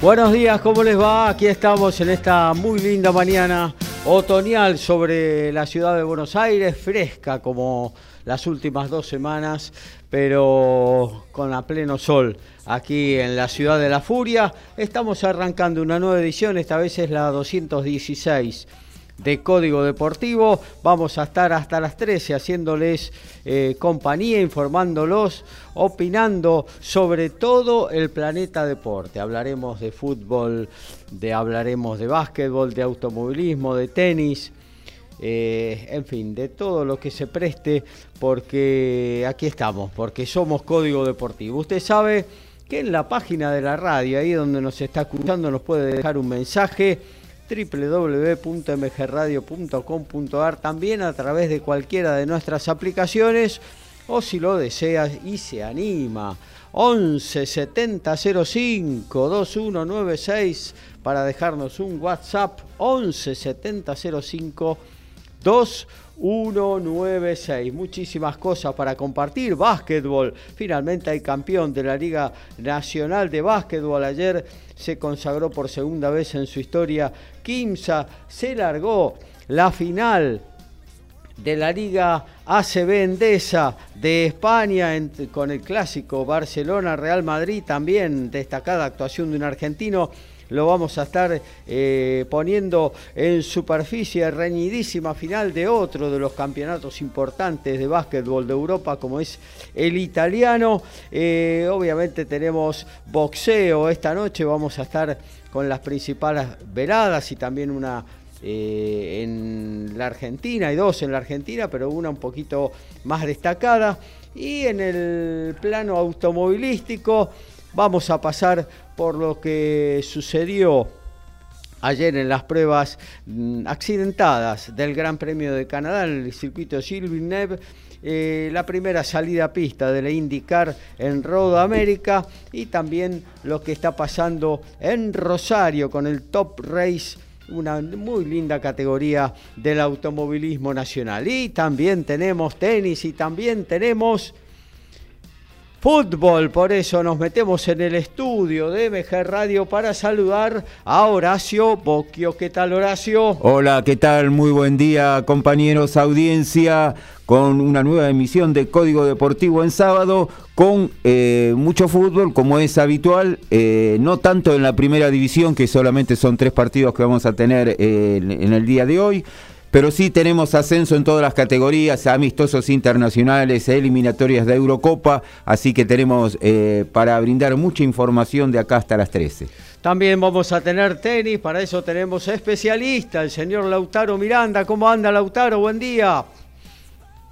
Buenos días, ¿cómo les va? Aquí estamos en esta muy linda mañana otoñal sobre la ciudad de Buenos Aires, fresca como las últimas dos semanas, pero con a pleno sol aquí en la ciudad de la furia. Estamos arrancando una nueva edición, esta vez es la 216 de Código Deportivo. Vamos a estar hasta las 13 haciéndoles eh, compañía, informándolos, opinando sobre todo el planeta deporte. Hablaremos de fútbol, de, hablaremos de básquetbol, de automovilismo, de tenis. Eh, en fin, de todo lo que se preste, porque aquí estamos, porque somos Código Deportivo. Usted sabe que en la página de la radio, ahí donde nos está escuchando, nos puede dejar un mensaje www.mgradio.com.ar, también a través de cualquiera de nuestras aplicaciones o si lo deseas y se anima. 11 70 05 2196 para dejarnos un WhatsApp 11 70 05 2196. Muchísimas cosas para compartir. Básquetbol. Finalmente hay campeón de la Liga Nacional de Básquetbol. Ayer se consagró por segunda vez en su historia. Kimsa se largó la final de la Liga ACB Endesa de España con el clásico Barcelona-Real Madrid, también destacada actuación de un argentino. Lo vamos a estar eh, poniendo en superficie, reñidísima final de otro de los campeonatos importantes de básquetbol de Europa, como es el italiano. Eh, obviamente tenemos boxeo esta noche, vamos a estar con las principales veladas y también una eh, en la Argentina, hay dos en la Argentina, pero una un poquito más destacada. Y en el plano automovilístico vamos a pasar por lo que sucedió ayer en las pruebas mm, accidentadas del Gran Premio de Canadá en el circuito Gilles Villeneuve. Eh, la primera salida a pista de la IndyCar en Road America y también lo que está pasando en Rosario con el Top Race una muy linda categoría del automovilismo nacional. Y también tenemos tenis y también tenemos fútbol. Por eso nos metemos en el estudio de MG Radio para saludar a Horacio Boquio. ¿Qué tal, Horacio? Hola, ¿qué tal? Muy buen día, compañeros, audiencia, con una nueva emisión de Código Deportivo en sábado, con eh, mucho fútbol, como es habitual, eh, no tanto en la primera división, que solamente son tres partidos que vamos a tener eh, en el día de hoy. Pero sí tenemos ascenso en todas las categorías, amistosos internacionales, eliminatorias de Eurocopa, así que tenemos eh, para brindar mucha información de acá hasta las 13. También vamos a tener tenis, para eso tenemos especialista, el señor Lautaro Miranda. ¿Cómo anda Lautaro? Buen día.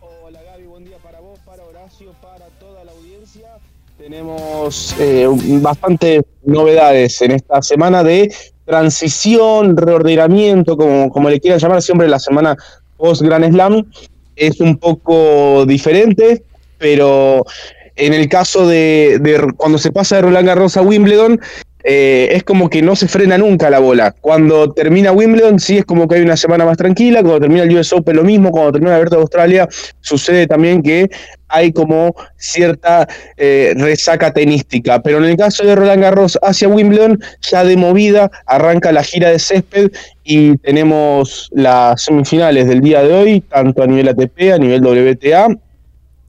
Hola Gaby, buen día para vos, para Horacio, para toda la audiencia. Tenemos eh, bastantes novedades en esta semana de transición, reordenamiento, como, como le quieran llamar, siempre la semana post Grand Slam es un poco diferente, pero en el caso de, de cuando se pasa de Roland Garros a Wimbledon, eh, es como que no se frena nunca la bola. Cuando termina Wimbledon, sí es como que hay una semana más tranquila. Cuando termina el US Open, lo mismo. Cuando termina el Abierto de Australia, sucede también que hay como cierta eh, resaca tenística. Pero en el caso de Roland Garros hacia Wimbledon, ya de movida arranca la gira de césped y tenemos las semifinales del día de hoy, tanto a nivel ATP, a nivel WTA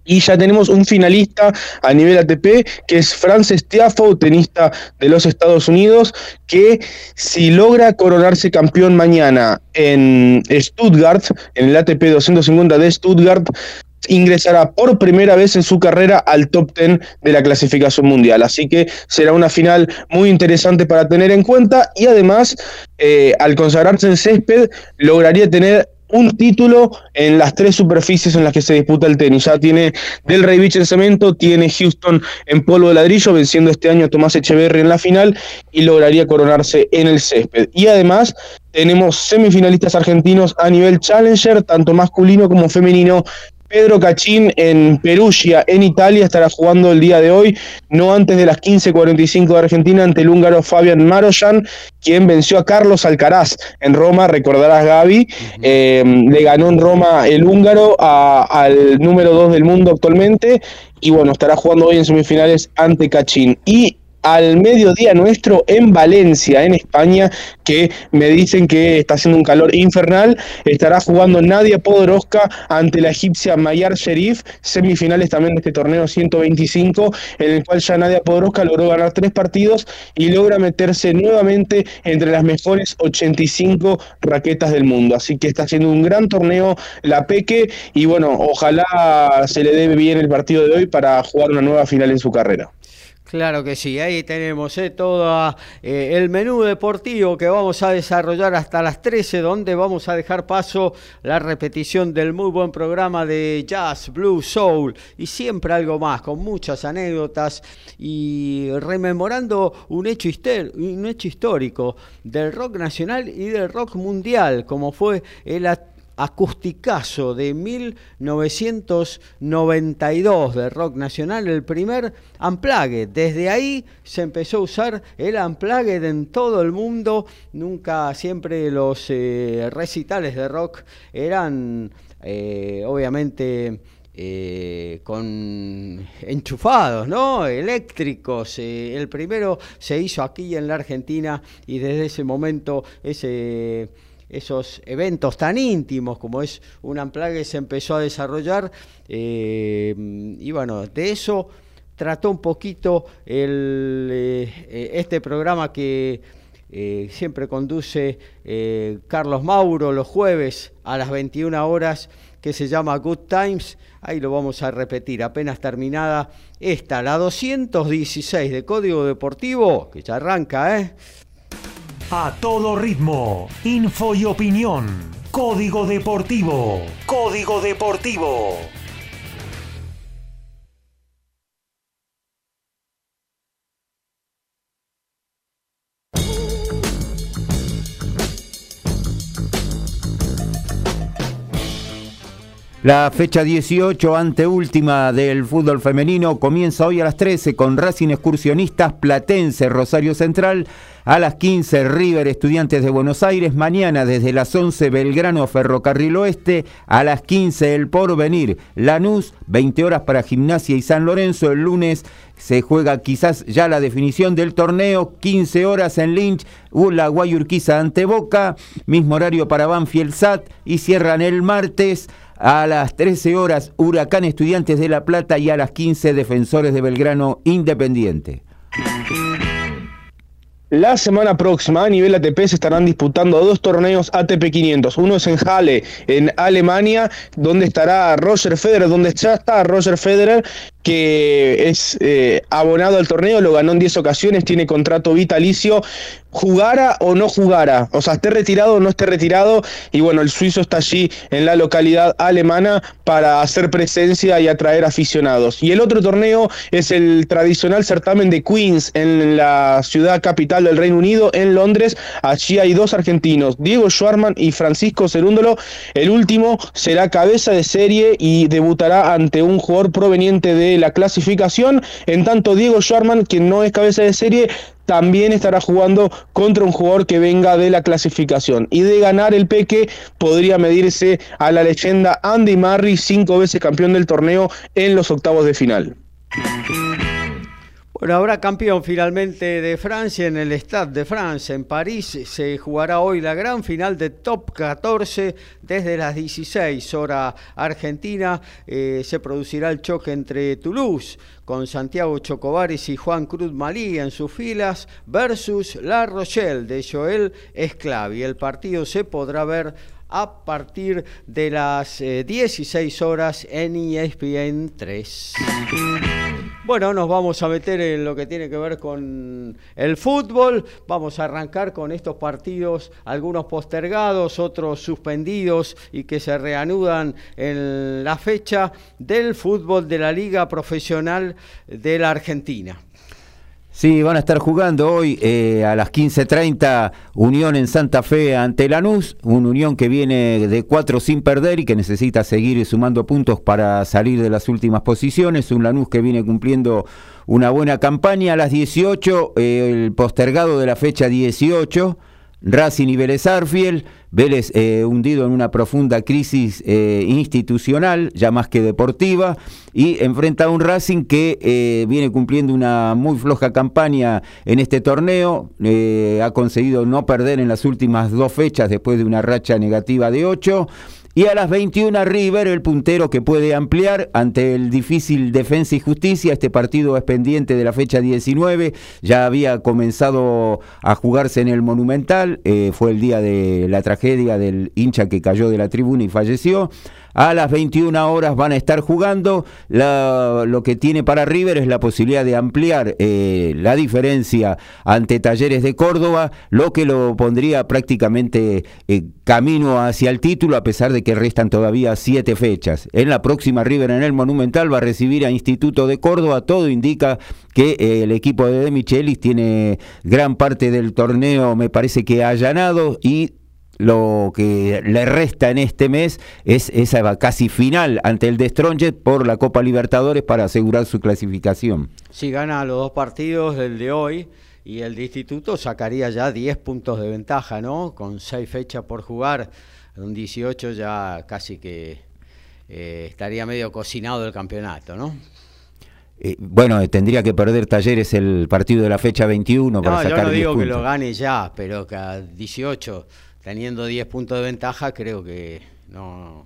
y ya tenemos un finalista a nivel ATP, que es Frances Tiafoe, tenista de los Estados Unidos, que si logra coronarse campeón mañana en Stuttgart, en el ATP 250 de Stuttgart, ingresará por primera vez en su carrera al top 10 de la clasificación mundial. Así que será una final muy interesante para tener en cuenta y además, eh, al consagrarse en césped, lograría tener un título en las tres superficies en las que se disputa el tenis. Ya tiene Del Rey Beach en cemento, tiene Houston en polvo de ladrillo, venciendo este año a Tomás Echeverry en la final y lograría coronarse en el césped. Y además tenemos semifinalistas argentinos a nivel challenger, tanto masculino como femenino, Pedro Cachín en Perugia, en Italia, estará jugando el día de hoy, no antes de las 15.45 de Argentina, ante el húngaro Fabian Maroyan, quien venció a Carlos Alcaraz en Roma, recordarás Gaby, eh, le ganó en Roma el húngaro al número 2 del mundo actualmente, y bueno, estará jugando hoy en semifinales ante Cachín. Y al mediodía nuestro en Valencia, en España, que me dicen que está haciendo un calor infernal. Estará jugando Nadia Podoroska ante la egipcia Mayar Sherif, semifinales también de este torneo 125, en el cual ya Nadia Podoroska logró ganar tres partidos y logra meterse nuevamente entre las mejores 85 raquetas del mundo. Así que está haciendo un gran torneo la Peque y bueno, ojalá se le dé bien el partido de hoy para jugar una nueva final en su carrera. Claro que sí, ahí tenemos eh, todo eh, el menú deportivo que vamos a desarrollar hasta las 13, donde vamos a dejar paso la repetición del muy buen programa de Jazz, Blue, Soul. Y siempre algo más, con muchas anécdotas y rememorando un hecho, un hecho histórico del rock nacional y del rock mundial, como fue el acusticazo de 1992 de rock nacional, el primer Unplugged. Desde ahí se empezó a usar el Unplugged en todo el mundo. Nunca, siempre los eh, recitales de rock eran eh, obviamente... Eh, con enchufados, ¿no? Eléctricos. el primero se hizo aquí en la Argentina y desde ese momento ese esos eventos tan íntimos como es un amplague se empezó a desarrollar eh, y bueno, de eso trató un poquito eh, este programa que eh, siempre conduce Carlos Mauro los jueves a las 21 horas que se llama Good Times. Ahí lo vamos a repetir, apenas terminada esta, la 216 de Código Deportivo, que ya arranca, ¿eh? A todo ritmo, info y opinión. Código Deportivo. Código Deportivo. La fecha 18, anteúltima del fútbol femenino, comienza hoy a las 13 con Racing Excursionistas Platense, Rosario Central. A las 15, River Estudiantes de Buenos Aires. Mañana, desde las 11, Belgrano Ferrocarril Oeste. A las 15, El Porvenir Lanús. 20 horas para Gimnasia y San Lorenzo. El lunes se juega quizás ya la definición del torneo. 15 horas en Lynch. La Guayurquiza ante Boca. Mismo horario para Banfield SAT. Y cierran el martes. A las 13 horas, Huracán Estudiantes de La Plata y a las 15, Defensores de Belgrano Independiente. La semana próxima a nivel ATP se estarán disputando dos torneos ATP 500. Uno es en Halle, en Alemania, donde estará Roger Federer, donde ya está Roger Federer, que es eh, abonado al torneo, lo ganó en 10 ocasiones, tiene contrato vitalicio jugara o no jugara, o sea, esté retirado o no esté retirado, y bueno, el suizo está allí en la localidad alemana para hacer presencia y atraer aficionados. Y el otro torneo es el tradicional certamen de Queens en la ciudad capital del Reino Unido, en Londres. Allí hay dos argentinos, Diego Schwarman y Francisco Cerúndolo. El último será cabeza de serie y debutará ante un jugador proveniente de la clasificación, en tanto Diego Schwarman, quien no es cabeza de serie, también estará jugando contra un jugador que venga de la clasificación. Y de ganar el Peque podría medirse a la leyenda Andy Murray, cinco veces campeón del torneo en los octavos de final. Bueno, habrá campeón finalmente de Francia en el Stade de France. En París se jugará hoy la gran final de Top 14 desde las 16 horas argentina. Eh, se producirá el choque entre Toulouse con Santiago Chocobares y Juan Cruz Malí en sus filas versus La Rochelle de Joel Esclavi. El partido se podrá ver a partir de las 16 eh, horas en ESPN 3. Bueno, nos vamos a meter en lo que tiene que ver con el fútbol. Vamos a arrancar con estos partidos, algunos postergados, otros suspendidos y que se reanudan en la fecha del fútbol de la Liga Profesional de la Argentina. Sí, van a estar jugando hoy eh, a las 15.30 Unión en Santa Fe ante Lanús, un Unión que viene de cuatro sin perder y que necesita seguir sumando puntos para salir de las últimas posiciones, un Lanús que viene cumpliendo una buena campaña a las 18, eh, el postergado de la fecha 18 Racing y Vélez Arfiel, Vélez eh, hundido en una profunda crisis eh, institucional, ya más que deportiva, y enfrenta a un Racing que eh, viene cumpliendo una muy floja campaña en este torneo, ha conseguido no perder en las últimas dos fechas después de una racha negativa de ocho. Y a las 21 River, el puntero que puede ampliar ante el difícil Defensa y Justicia. Este partido es pendiente de la fecha 19. Ya había comenzado a jugarse en el Monumental. Eh, fue el día de la tragedia del hincha que cayó de la tribuna y falleció. A las 21 horas van a estar jugando. lo que tiene para River es la posibilidad de ampliar eh, la diferencia ante Talleres de Córdoba, lo que lo pondría prácticamente eh, camino hacia el título, a pesar de que restan todavía siete fechas. En la próxima River en el Monumental va a recibir a Instituto de Córdoba. Todo indica que eh, el equipo de De Michelis tiene gran parte del torneo, me parece que allanado y lo que le resta en este mes es esa casi final ante el de por la Copa Libertadores para asegurar su clasificación. Si gana los dos partidos, el de hoy y el de Instituto, sacaría ya 10 puntos de ventaja, ¿no? Con seis fechas por jugar, un 18 ya casi que eh, estaría medio cocinado el campeonato, ¿no? Eh, bueno, tendría que perder Talleres el partido de la fecha 21 para sacar yo no digo que lo gane ya, pero que a 18 teniendo 10 puntos de ventaja, creo que no,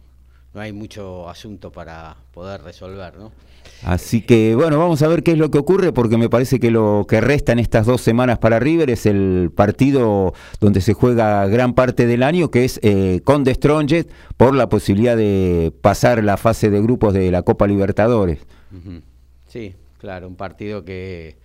no hay mucho asunto para poder resolver, ¿no? Así que bueno, vamos a ver qué es lo que ocurre porque me parece que lo que resta en estas dos semanas para River es el partido donde se juega gran parte del año, que es eh, con The Strongest por la posibilidad de pasar la fase de grupos de la Copa Libertadores. Sí, claro, un partido que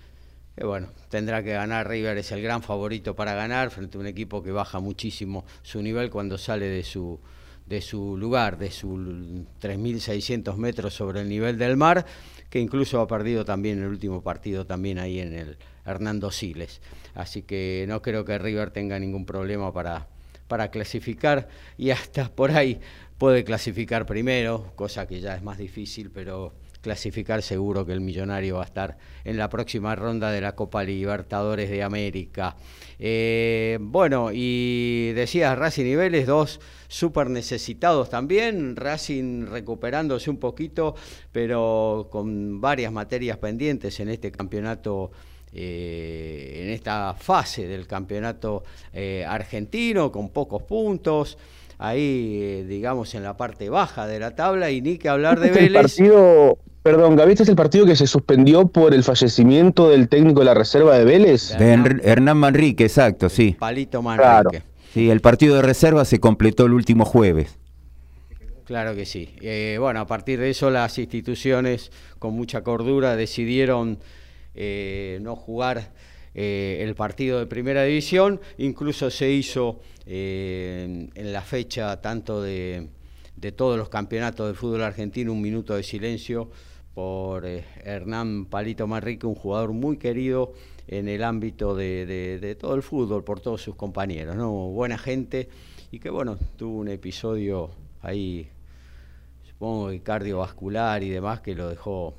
bueno, tendrá que ganar River, es el gran favorito para ganar frente a un equipo que baja muchísimo su nivel cuando sale de su, de su lugar, de sus 3.600 metros sobre el nivel del mar, que incluso ha perdido también el último partido también ahí en el Hernando Siles. Así que no creo que River tenga ningún problema para, para clasificar y hasta por ahí puede clasificar primero, cosa que ya es más difícil, pero clasificar seguro que el millonario va a estar en la próxima ronda de la Copa Libertadores de América. Eh, bueno, y decías Racing y Vélez, dos súper necesitados también, Racing recuperándose un poquito, pero con varias materias pendientes en este campeonato. Eh, en esta fase del campeonato eh, argentino con pocos puntos ahí digamos en la parte baja de la tabla y ni que hablar de Vélez Perdón, Gaby, este es el partido que se suspendió por el fallecimiento del técnico de la reserva de Vélez. De Hernán Manrique, exacto, sí. Palito Manrique. Sí, el partido de reserva se completó el último jueves. Claro que sí. Eh, bueno, a partir de eso las instituciones con mucha cordura decidieron eh, no jugar eh, el partido de primera división. Incluso se hizo en la fecha tanto de, de todos los campeonatos del fútbol argentino un minuto de silencio por eh, Hernán Palito Manrique, un jugador muy querido en el ámbito de, todo el fútbol por todos sus compañeros, ¿no? Buena gente y que bueno, tuvo un episodio ahí, supongo que cardiovascular y demás, que lo dejó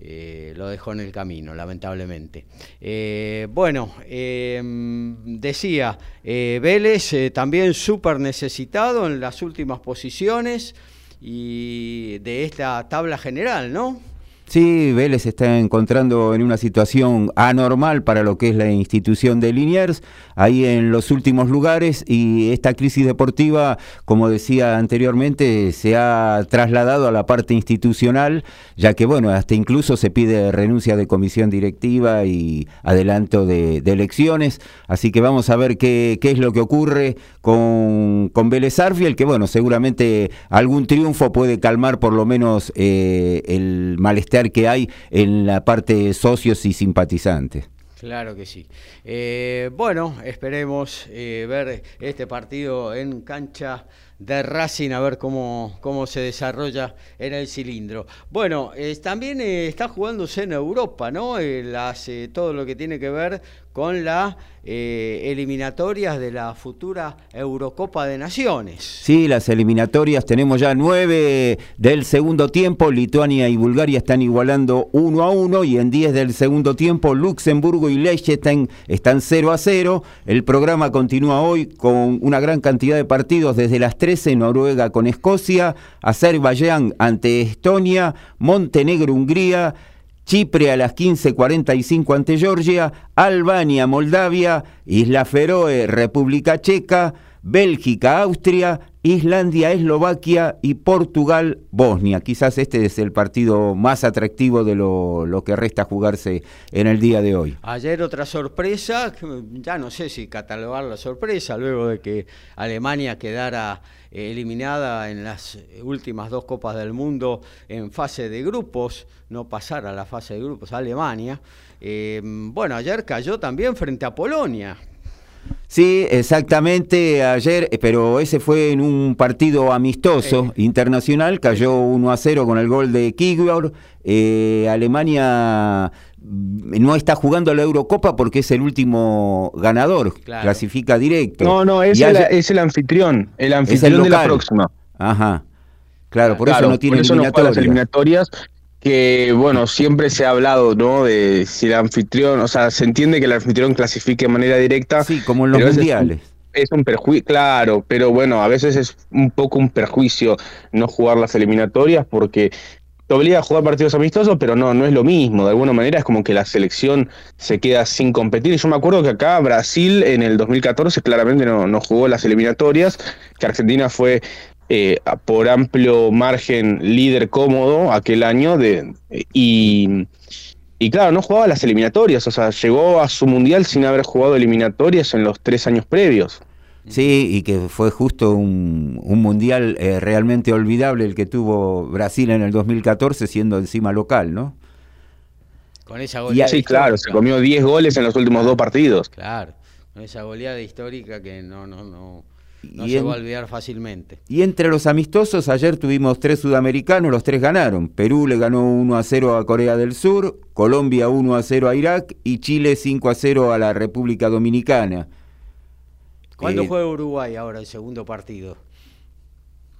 eh, lo dejó en el camino, lamentablemente. Eh, bueno, decía, Vélez también súper necesitado en las últimas posiciones y de esta tabla general, ¿no? Sí, Vélez se está encontrando en una situación anormal para lo que es la institución de Liniers, ahí en los últimos lugares y esta crisis deportiva, como decía anteriormente, se ha trasladado a la parte institucional, ya que bueno, hasta incluso se pide renuncia de comisión directiva y adelanto de, elecciones, así que vamos a ver qué, es lo que ocurre con, con Vélez Arfiel, que bueno, seguramente algún triunfo puede calmar por lo menos eh, el malestar que hay en la parte socios y simpatizantes. Claro que sí. Eh, bueno, esperemos eh, ver este partido en cancha de Racing, a ver cómo, cómo se desarrolla en el cilindro. Bueno, también está jugándose en Europa, ¿no? Las, todo lo que tiene que ver con las eh, eliminatorias de la futura Eurocopa de Naciones. Sí, las eliminatorias, tenemos ya nueve del segundo tiempo, Lituania y Bulgaria están igualando uno a uno y en diez del segundo tiempo Luxemburgo y Liechtenstein están 0 a 0. El programa continúa hoy con una gran cantidad de partidos desde las 13, Noruega con Escocia, Azerbaiyán ante Estonia, Montenegro, Hungría, Chipre a las 15.45 ante Georgia, Albania, Moldavia, Isla Feroe, República Checa, Bélgica, Austria, Islandia, Eslovaquia y Portugal, Bosnia. Quizás este es el partido más atractivo de lo, que resta jugarse en el día de hoy. Ayer otra sorpresa, ya no sé si catalogar la sorpresa, luego de que Alemania quedara eliminada en las últimas dos Copas del Mundo en fase de grupos, no pasar a la fase de grupos, Alemania. Eh, bueno, ayer cayó también frente a Polonia. Sí, exactamente, ayer, eh, pero ese fue en un partido amistoso internacional, cayó 1 a 0 con el gol de Kigbor. Eh, Alemania no está jugando la Eurocopa porque es el último ganador, clasifica directo. No, no, es, el, es el, anfitrión, el anfitrión de la próxima. Ajá, claro, por eso no tiene eliminatorias que bueno, siempre se ha hablado, ¿no? De si el anfitrión, o sea, se entiende que el anfitrión clasifique de manera directa. Sí, como en los mundiales. Es un, perjuicio, claro, pero bueno, a veces es un poco un perjuicio no jugar las eliminatorias porque te obliga a jugar partidos amistosos, pero no, no es lo mismo. De alguna manera es como que la selección se queda sin competir. Y yo me acuerdo que acá Brasil en el 2014 claramente no, no jugó las eliminatorias, que Argentina fue eh, por amplio margen líder cómodo aquel año de, y, y claro, no jugaba las eliminatorias, o sea, llegó a su mundial sin haber jugado eliminatorias en los tres años previos. Sí, y que fue justo un, mundial eh, realmente olvidable el que tuvo Brasil en el 2014 siendo encima local, ¿no? Con esa goleada. Sí, claro, se comió 10 goles en los últimos dos partidos. Claro, con esa goleada histórica que no, no, no no se va a olvidar fácilmente. Y entre los amistosos, ayer tuvimos tres sudamericanos, los tres ganaron. Perú le ganó 1 a 0 a Corea del Sur, Colombia 1 a 0 a Irak y Chile 5 a 0 a la República Dominicana. ¿Cuándo eh, juega Uruguay ahora el segundo partido?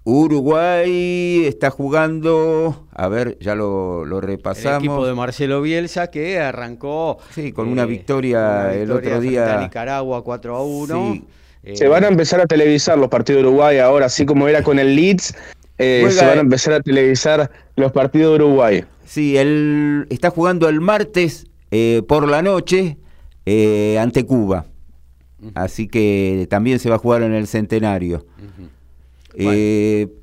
Uruguay está jugando, a ver, ya lo, repasamos. El equipo de Marcelo Bielsa que arrancó. Sí, con una, eh, victoria el otro día. A Nicaragua 4 a 1. Sí se van a empezar a televisar los partidos de Uruguay ahora, así como era con el Leeds, eh, se van a empezar a televisar los partidos de Uruguay. Sí, él está jugando el martes eh, por la noche eh, ante Cuba. Así que también se va a jugar en el centenario.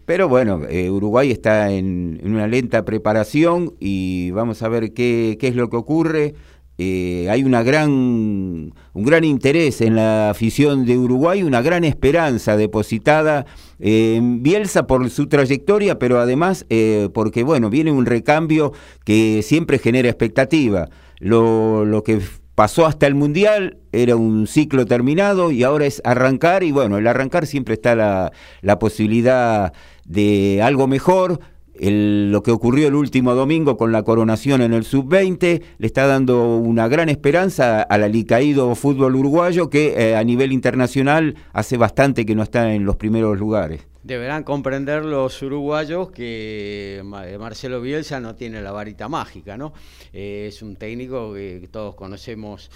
pero bueno, Uruguay está en, una lenta preparación y vamos a ver qué, qué es lo que ocurre. Eh, hay una gran, un gran interés en la afición de Uruguay, una gran esperanza depositada en Bielsa por su trayectoria, pero además eh, porque bueno, viene un recambio que siempre genera expectativa. Lo, lo que pasó hasta el Mundial era un ciclo terminado y ahora es arrancar y bueno, el arrancar siempre está la, la posibilidad de algo mejor lo que ocurrió el último domingo con la coronación en el sub-20 le está dando una gran esperanza al alicaído fútbol uruguayo que eh, a nivel internacional hace bastante que no está en los primeros lugares. Deberán comprender los uruguayos que Marcelo Bielsa no tiene la varita mágica, ¿no? es un técnico que todos conocemos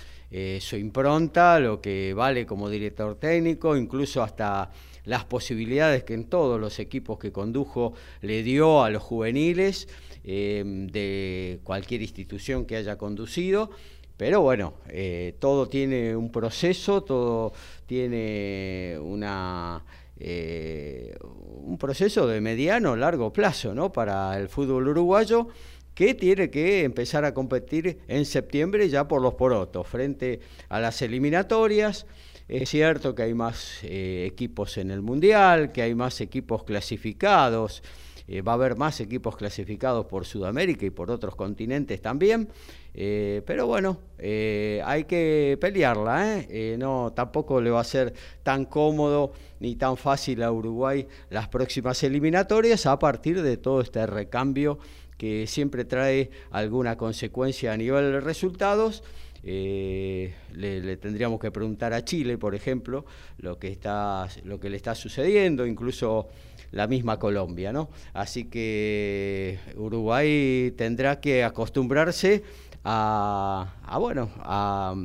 su impronta, lo que vale como director técnico, incluso hasta las posibilidades que en todos los equipos que condujo le dio a los juveniles eh, de cualquier institución que haya conducido. Pero bueno, eh, todo tiene un proceso, todo tiene una, eh, un proceso de mediano, largo plazo ¿no? para el fútbol uruguayo que tiene que empezar a competir en septiembre ya por los porotos, frente a las eliminatorias. Es cierto que hay más eh, equipos en el Mundial, que hay más equipos clasificados, eh, va a haber más equipos clasificados por Sudamérica y por otros continentes también, eh, pero bueno, hay que pelearla, no, tampoco le va a ser tan cómodo ni tan fácil a Uruguay las próximas eliminatorias a partir de todo este recambio que siempre trae alguna consecuencia a nivel de resultados eh, le, tendríamos que preguntar a Chile, por ejemplo, lo que, está, lo que le está sucediendo, incluso la misma Colombia, ¿no? Así que Uruguay tendrá que acostumbrarse a, bueno, a,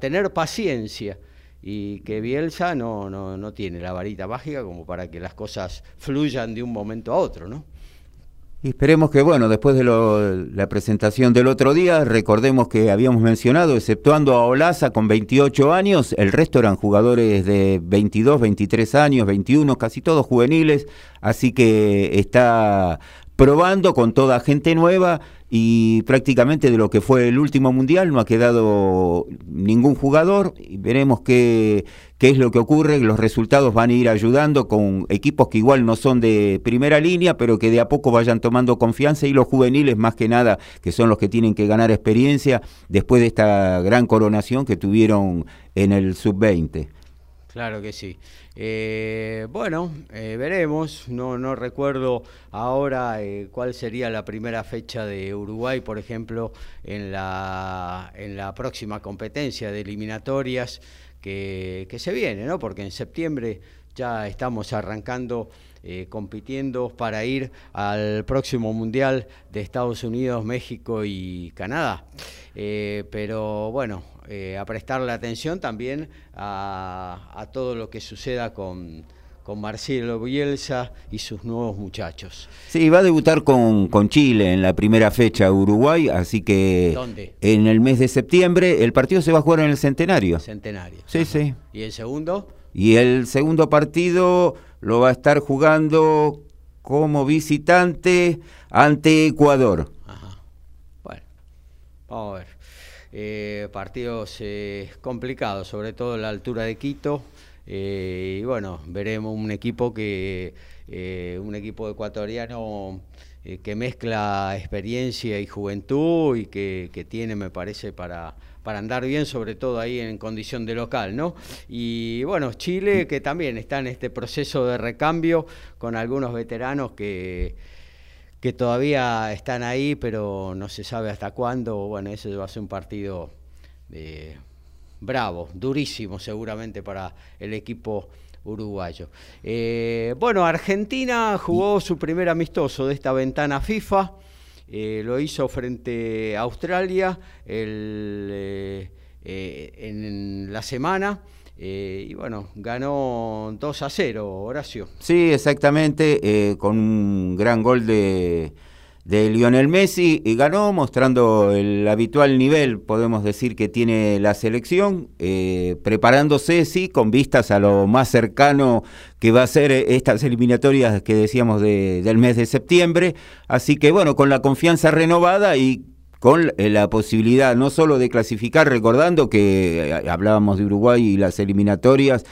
tener paciencia y que Bielsa no, no, no tiene la varita mágica como para que las cosas fluyan de un momento a otro, ¿no? Y esperemos que, bueno, después de la presentación del otro día, recordemos que habíamos mencionado, exceptuando a Olaza con 28 años, el resto eran jugadores de 22, 23 años, 21, casi todos juveniles, así que está probando con toda gente nueva y prácticamente de lo que fue el último mundial no ha quedado ningún jugador y veremos qué, qué es lo que ocurre, los resultados van a ir ayudando con equipos que igual no son de primera línea, pero que de a poco vayan tomando confianza y los juveniles más que nada, que son los que tienen que ganar experiencia después de esta gran coronación que tuvieron en el sub-20. Claro que sí. Eh, bueno, eh, veremos. No, no recuerdo ahora eh, cuál sería la primera fecha de Uruguay, por ejemplo, en la, en la próxima competencia de eliminatorias que, que se viene, ¿no? Porque en septiembre ya estamos arrancando compitiendo para ir al próximo Mundial de Estados Unidos, México y Canadá. pero bueno, eh, a prestarle atención también a, todo lo que suceda con, con Marcelo Bielsa y sus nuevos muchachos. Sí, va a debutar con, con, Chile en la primera fecha Uruguay, así que ¿Dónde? en el mes de septiembre el partido se va a jugar en el Centenario. Centenario. Sí, sí. ¿Y el segundo? Y el segundo partido lo va a estar jugando como visitante ante Ecuador. Ajá. Bueno, vamos a ver. Eh, partidos eh, complicados, sobre todo en la altura de Quito. Eh, y bueno, veremos un equipo que un equipo ecuatoriano que mezcla experiencia y juventud y que, tiene, me parece, para, para andar bien, sobre todo ahí en condición de local, ¿no? Y bueno, Chile que también está en este proceso de recambio con algunos veteranos que que todavía están ahí, pero no se sabe hasta cuándo. Bueno, ese va a ser un partido eh, bravo, durísimo seguramente para el equipo uruguayo. Eh, bueno, Argentina jugó su primer amistoso de esta ventana FIFA. Eh, lo hizo frente a Australia en la semana. Eh, y bueno, ganó 2 a 0, Horacio. Sí, exactamente, eh, con un gran gol de, de Lionel Messi y ganó mostrando el habitual nivel, podemos decir, que tiene la selección, eh, preparándose, sí, con vistas a lo más cercano que va a ser estas eliminatorias que decíamos del mes de septiembre. Así que bueno, con la confianza renovada y con eh, la posibilidad no solo de clasificar, recordando que eh, hablábamos de Uruguay y las eliminatorias,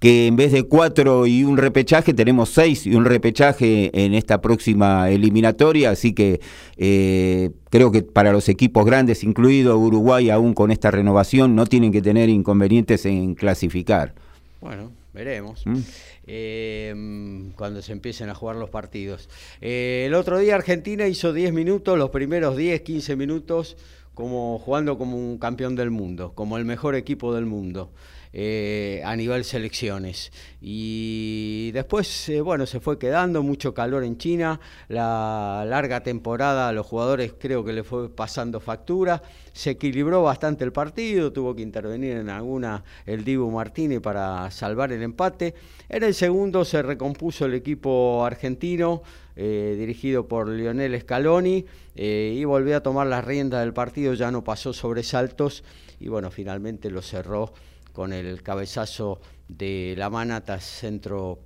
que en vez de cuatro y un repechaje tenemos seis y un repechaje en esta próxima eliminatoria, así que eh, creo que para los equipos grandes, incluido Uruguay, aún con esta renovación, no tienen que tener inconvenientes en clasificar. Bueno, veremos. ¿Mm? Em, cuando se empiecen a jugar los partidos. Eh, el otro día Argentina hizo 10 minutos, los primeros 10, 15 minutos, como jugando como un campeón del mundo, como el mejor equipo del mundo. Eh, a nivel selecciones. Y después, eh, bueno, se fue quedando mucho calor en China, la larga temporada a los jugadores creo que le fue pasando factura, se equilibró bastante el partido, tuvo que intervenir en alguna el Dibu Martínez para salvar el empate. En el segundo se recompuso el equipo argentino, eh, dirigido por Lionel Scaloni, y volvió a tomar las riendas del partido, ya no pasó sobresaltos y bueno, finalmente lo cerró con el cabezazo de la Manata centro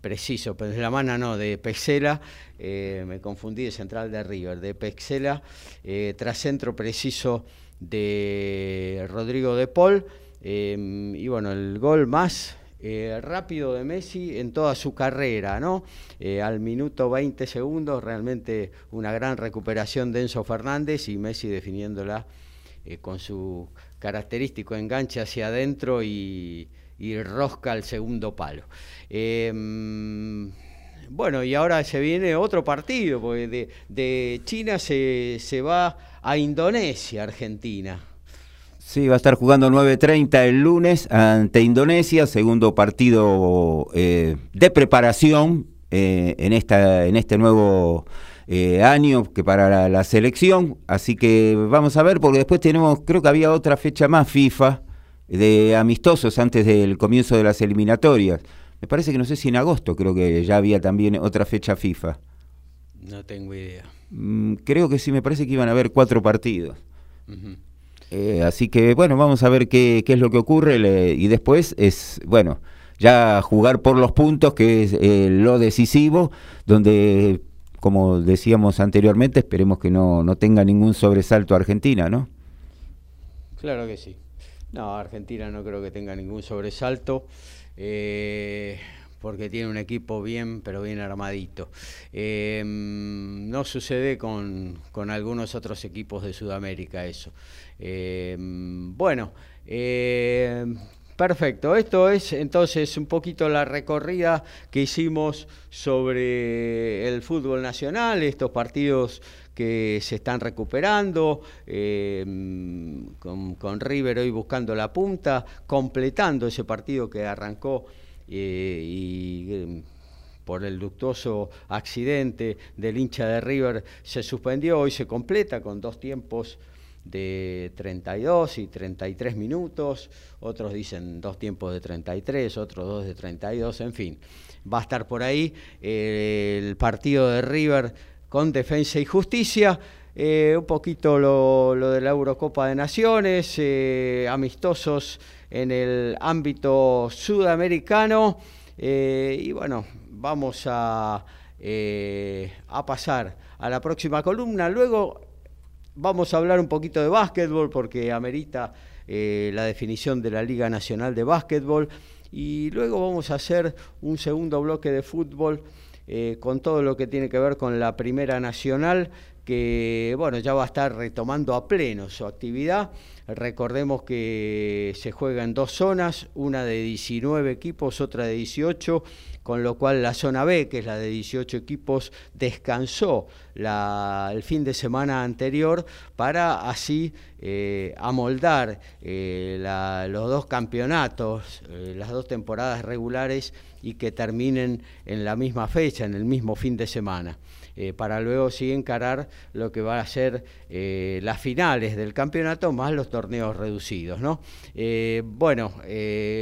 preciso, pero de la Mana no, de Pexela, eh, me confundí de central de River, de Pexela, eh, tras centro preciso de Rodrigo de Paul, eh, y bueno, el gol más rápido de Messi en toda su carrera, ¿no? al minuto 20 segundos, realmente una gran recuperación de Enzo Fernández y Messi definiéndola con su característico enganche hacia adentro y, rosca al segundo palo. Em, bueno, y ahora se viene otro partido, porque de, China se, se, va a Indonesia, Argentina. Sí, va a estar jugando 9.30 el lunes ante Indonesia, segundo partido eh, de preparación eh, en, esta, en este nuevo eh, año que para la, selección. Así que vamos a ver, porque después tenemos, creo que había otra fecha más FIFA de amistosos antes del comienzo de las eliminatorias. Me parece que no sé si en agosto creo que ya había también otra fecha FIFA. No tengo idea. Mm, creo que sí, me parece que iban a haber cuatro partidos. Eh, así que bueno, vamos a ver qué, qué es lo que ocurre y después es, bueno, ya jugar por los puntos, que es eh, lo decisivo, donde como decíamos anteriormente, esperemos que no, no tenga ningún sobresalto Argentina, ¿no? Claro que sí. No, Argentina no creo que tenga ningún sobresalto. Eh, porque tiene un equipo bien, pero bien armadito. Eh, no sucede con, con, algunos otros equipos de Sudamérica eso. Eh, bueno, Perfecto, esto es entonces un poquito la recorrida que hicimos sobre el fútbol nacional, estos partidos que se están recuperando, eh, con, River hoy buscando la punta, completando ese partido que arrancó eh, y eh, por el luctuoso accidente del hincha de River se suspendió, hoy se completa con dos tiempos de 32 y 33 minutos, otros dicen dos tiempos de 33, otros dos de 32, en fin, va a estar por ahí eh, el partido de River con Defensa y Justicia. Eh, un poquito lo, de la Eurocopa de Naciones, eh, amistosos en el ámbito sudamericano. y bueno, vamos a, a pasar a la próxima columna. Luego Vamos a hablar un poquito de básquetbol porque amerita eh, la definición de la Liga Nacional de Básquetbol y luego vamos a hacer un segundo bloque de fútbol eh, con todo lo que tiene que ver con la Primera Nacional que bueno ya va a estar retomando a pleno su actividad. Recordemos que se juega en dos zonas, una de 19 equipos, otra de 18 con lo cual la zona B, que es la de 18 equipos, descansó el fin de semana anterior para así eh, amoldar eh, los dos campeonatos, eh, las dos temporadas regulares y que terminen en la misma fecha, en el mismo fin de semana. Eh, para luego sí encarar lo que va a ser eh, las finales del campeonato más los torneos reducidos. ¿no? Eh, bueno,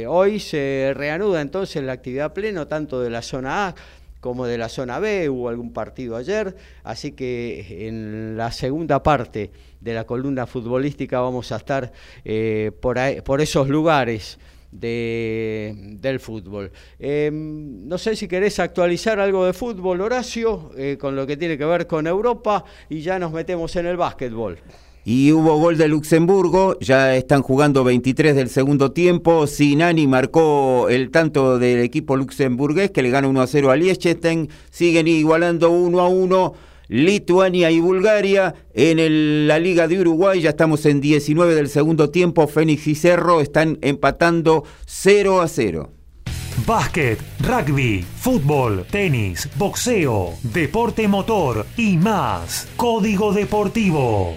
hoy se reanuda entonces la actividad pleno tanto de la zona A como de la zona B, hubo algún partido ayer, así que en la segunda parte de la columna futbolística vamos a estar por, por esos lugares de, del fútbol. Em, no sé si querés actualizar algo de fútbol, Horacio, eh, con lo que tiene que ver con Europa y ya nos metemos en el básquetbol. Y hubo gol de Luxemburgo, ya están jugando 23 del segundo tiempo. Sinani marcó el tanto del equipo luxemburgués que le gana 1 a 0 a Liechtenstein. Siguen igualando 1 a 1. Lituania y Bulgaria. En la Liga de Uruguay ya estamos en 19 del segundo tiempo. Fénix y Cerro están empatando 0 a 0. Básquet, rugby, fútbol, tenis, boxeo, deporte motor y más. Código Deportivo.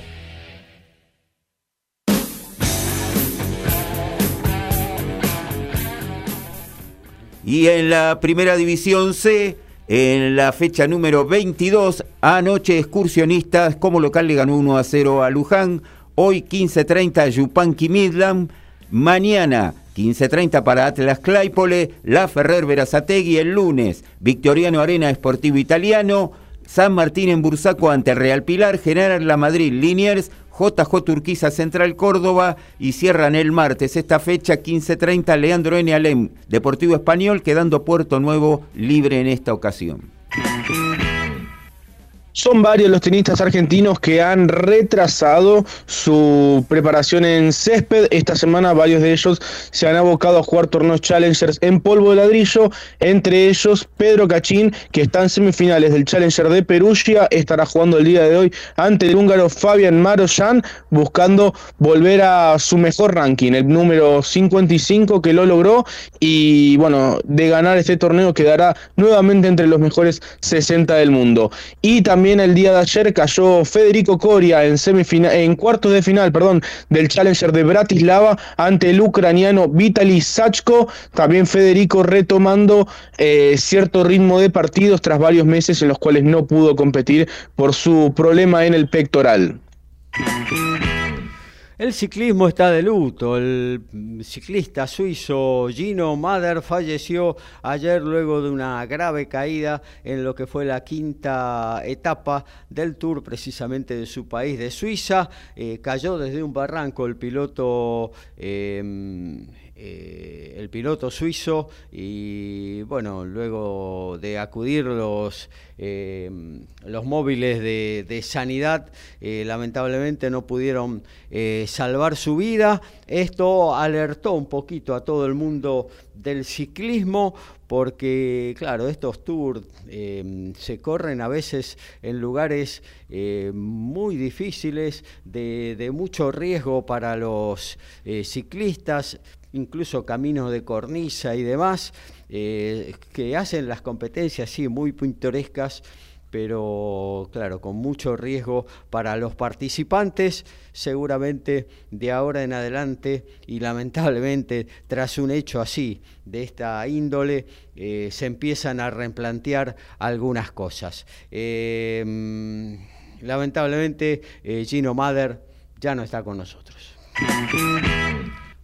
Y en la primera división C, en la fecha número 22, anoche excursionistas como local le ganó 1 a 0 a Luján, hoy 15.30 Yupanqui Midland, mañana 15.30 para Atlas Claypole, La Ferrer Verazategui el lunes, Victoriano Arena Esportivo Italiano, San Martín en Bursaco ante Real Pilar, General La Madrid Liniers, JJ Turquiza Central Córdoba y cierran el martes esta fecha 15.30 Leandro N. Alem, Deportivo Español, quedando Puerto Nuevo libre en esta ocasión. Son varios los tenistas argentinos que han retrasado su preparación en césped. Esta semana varios de ellos se han abocado a jugar torneos Challengers en polvo de ladrillo. Entre ellos Pedro Cachín, que está en semifinales del Challenger de Perugia. Estará jugando el día de hoy ante el húngaro Fabian Maroyan, buscando volver a su mejor ranking, el número 55 que lo logró. Y bueno, de ganar este torneo quedará nuevamente entre los mejores 60 del mundo. Y también también el día de ayer cayó Federico Coria en, semifinal, en cuartos de final perdón, del Challenger de Bratislava ante el ucraniano Vitaly Sachko. También Federico retomando eh, cierto ritmo de partidos tras varios meses en los cuales no pudo competir por su problema en el pectoral. El ciclismo está de luto. El ciclista suizo Gino Mader falleció ayer luego de una grave caída en lo que fue la quinta etapa del Tour, precisamente de su país, de Suiza. Eh, cayó desde un barranco el piloto. Em, eh, el piloto suizo y bueno, luego de acudir los, eh, los móviles de, sanidad, eh, lamentablemente no pudieron salvar su vida. Esto alertó un poquito a todo el mundo del ciclismo porque claro, estos tours se corren a veces en lugares muy difíciles, de, de, mucho riesgo para los ciclistas incluso caminos de cornisa y demás, eh, que hacen las competencias, sí, muy pintorescas, pero claro, con mucho riesgo para los participantes, seguramente de ahora en adelante y lamentablemente tras un hecho así, de esta índole, eh, se empiezan a replantear algunas cosas. Eh, lamentablemente Gino Mader ya no está con nosotros.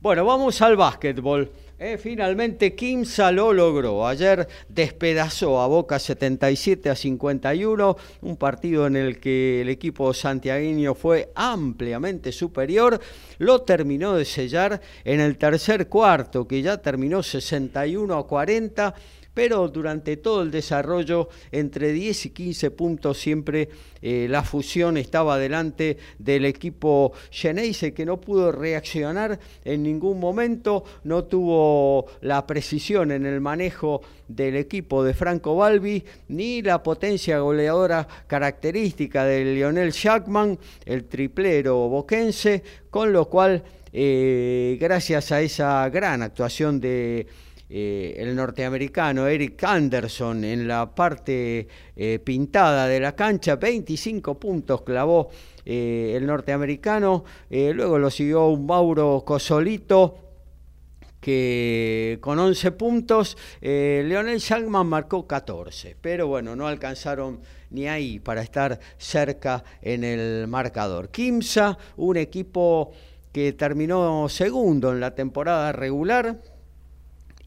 Bueno, vamos al básquetbol. Eh, finalmente Kimsa lo logró. Ayer despedazó a Boca 77 a 51, un partido en el que el equipo santiagueño fue ampliamente superior. Lo terminó de sellar en el tercer cuarto, que ya terminó 61 a 40 pero durante todo el desarrollo, entre 10 y 15 puntos siempre eh, la fusión estaba delante del equipo Geneise que no pudo reaccionar en ningún momento, no tuvo la precisión en el manejo del equipo de Franco Balbi, ni la potencia goleadora característica de Lionel Shackman, el triplero boquense, con lo cual, eh, gracias a esa gran actuación de eh, el norteamericano Eric Anderson en la parte eh, pintada de la cancha, 25 puntos clavó eh, el norteamericano, luego lo siguió un Mauro Cosolito que con 11 puntos, Leonel Shagman marcó 14, pero bueno, no alcanzaron ni ahí para estar cerca en el marcador. Kimsa, un equipo que terminó segundo en la temporada regular,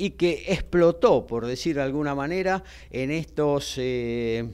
y que explotó, por decir de alguna manera, en estos... Eh,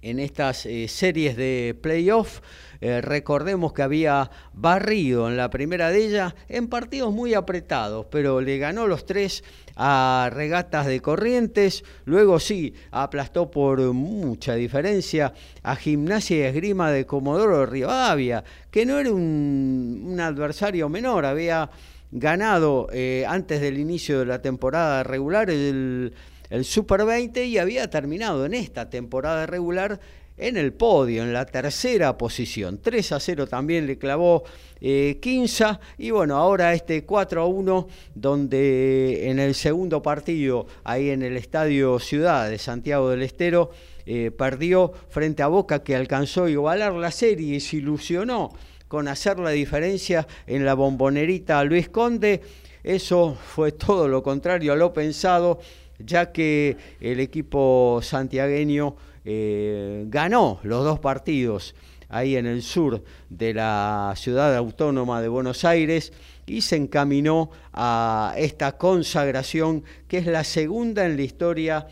en estas eh, series de playoff. Eh, recordemos que había barrido en la primera de ellas en partidos muy apretados, pero le ganó los tres a Regatas de Corrientes. Luego sí, aplastó por mucha diferencia a Gimnasia y Esgrima de Comodoro Rivadavia, que no era un, un adversario menor, había ganado eh, antes del inicio de la temporada regular el, Super 20 y había terminado en esta temporada regular en el podio, en la tercera posición. 3 a 0 también le clavó eh, Quinza y bueno, ahora este 4 a 1 donde en el segundo partido, ahí en el Estadio Ciudad de Santiago del Estero, eh, perdió frente a Boca que alcanzó a igualar la serie y se ilusionó con hacer la diferencia en la bombonerita Luis Conde. Eso fue todo lo contrario a lo pensado, ya que el equipo santiagueño eh, ganó los dos partidos ahí en el sur de la ciudad autónoma de Buenos Aires y se encaminó a esta consagración que es la segunda en la historia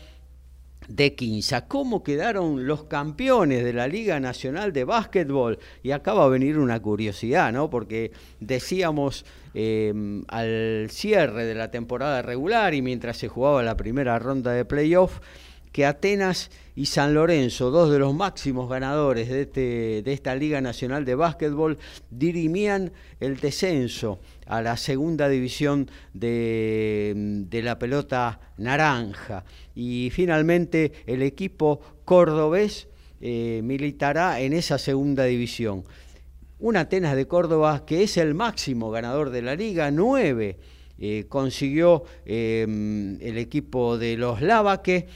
de Quinza. ¿Cómo quedaron los campeones de la Liga Nacional de Básquetbol? Y acá va a venir una curiosidad, ¿no? Porque decíamos em, al cierre de la temporada regular y mientras se jugaba la primera ronda de playoff, que Atenas y San Lorenzo, dos de los máximos ganadores de, este, de esta Liga Nacional de Básquetbol, dirimían el descenso a la segunda división de, la pelota naranja. Y finalmente el equipo cordobés eh, militará en esa segunda división. Un Atenas de Córdoba que es el máximo ganador de la liga, nueve eh, consiguió eh, el equipo de los Lavaque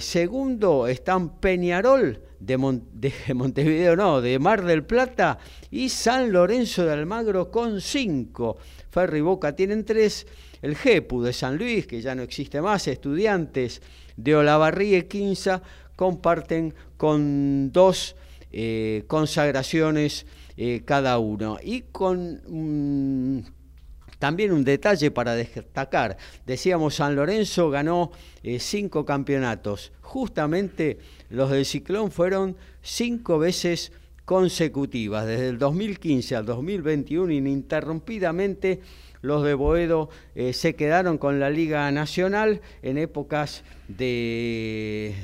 segundo están Peñarol de, Montevideo, no, de Mar del Plata y San Lorenzo de Almagro con cinco. Ferry Boca tienen tres. El GEPU de San Luis, que ya no existe más, estudiantes de Olavarría Quinza comparten con dos eh, consagraciones eh, cada uno. Y con también un detalle para destacar, decíamos San Lorenzo ganó eh, cinco campeonatos, justamente los del Ciclón fueron cinco veces consecutivas, desde el 2015 al 2021 ininterrumpidamente los de Boedo eh, se quedaron con la Liga Nacional en épocas de,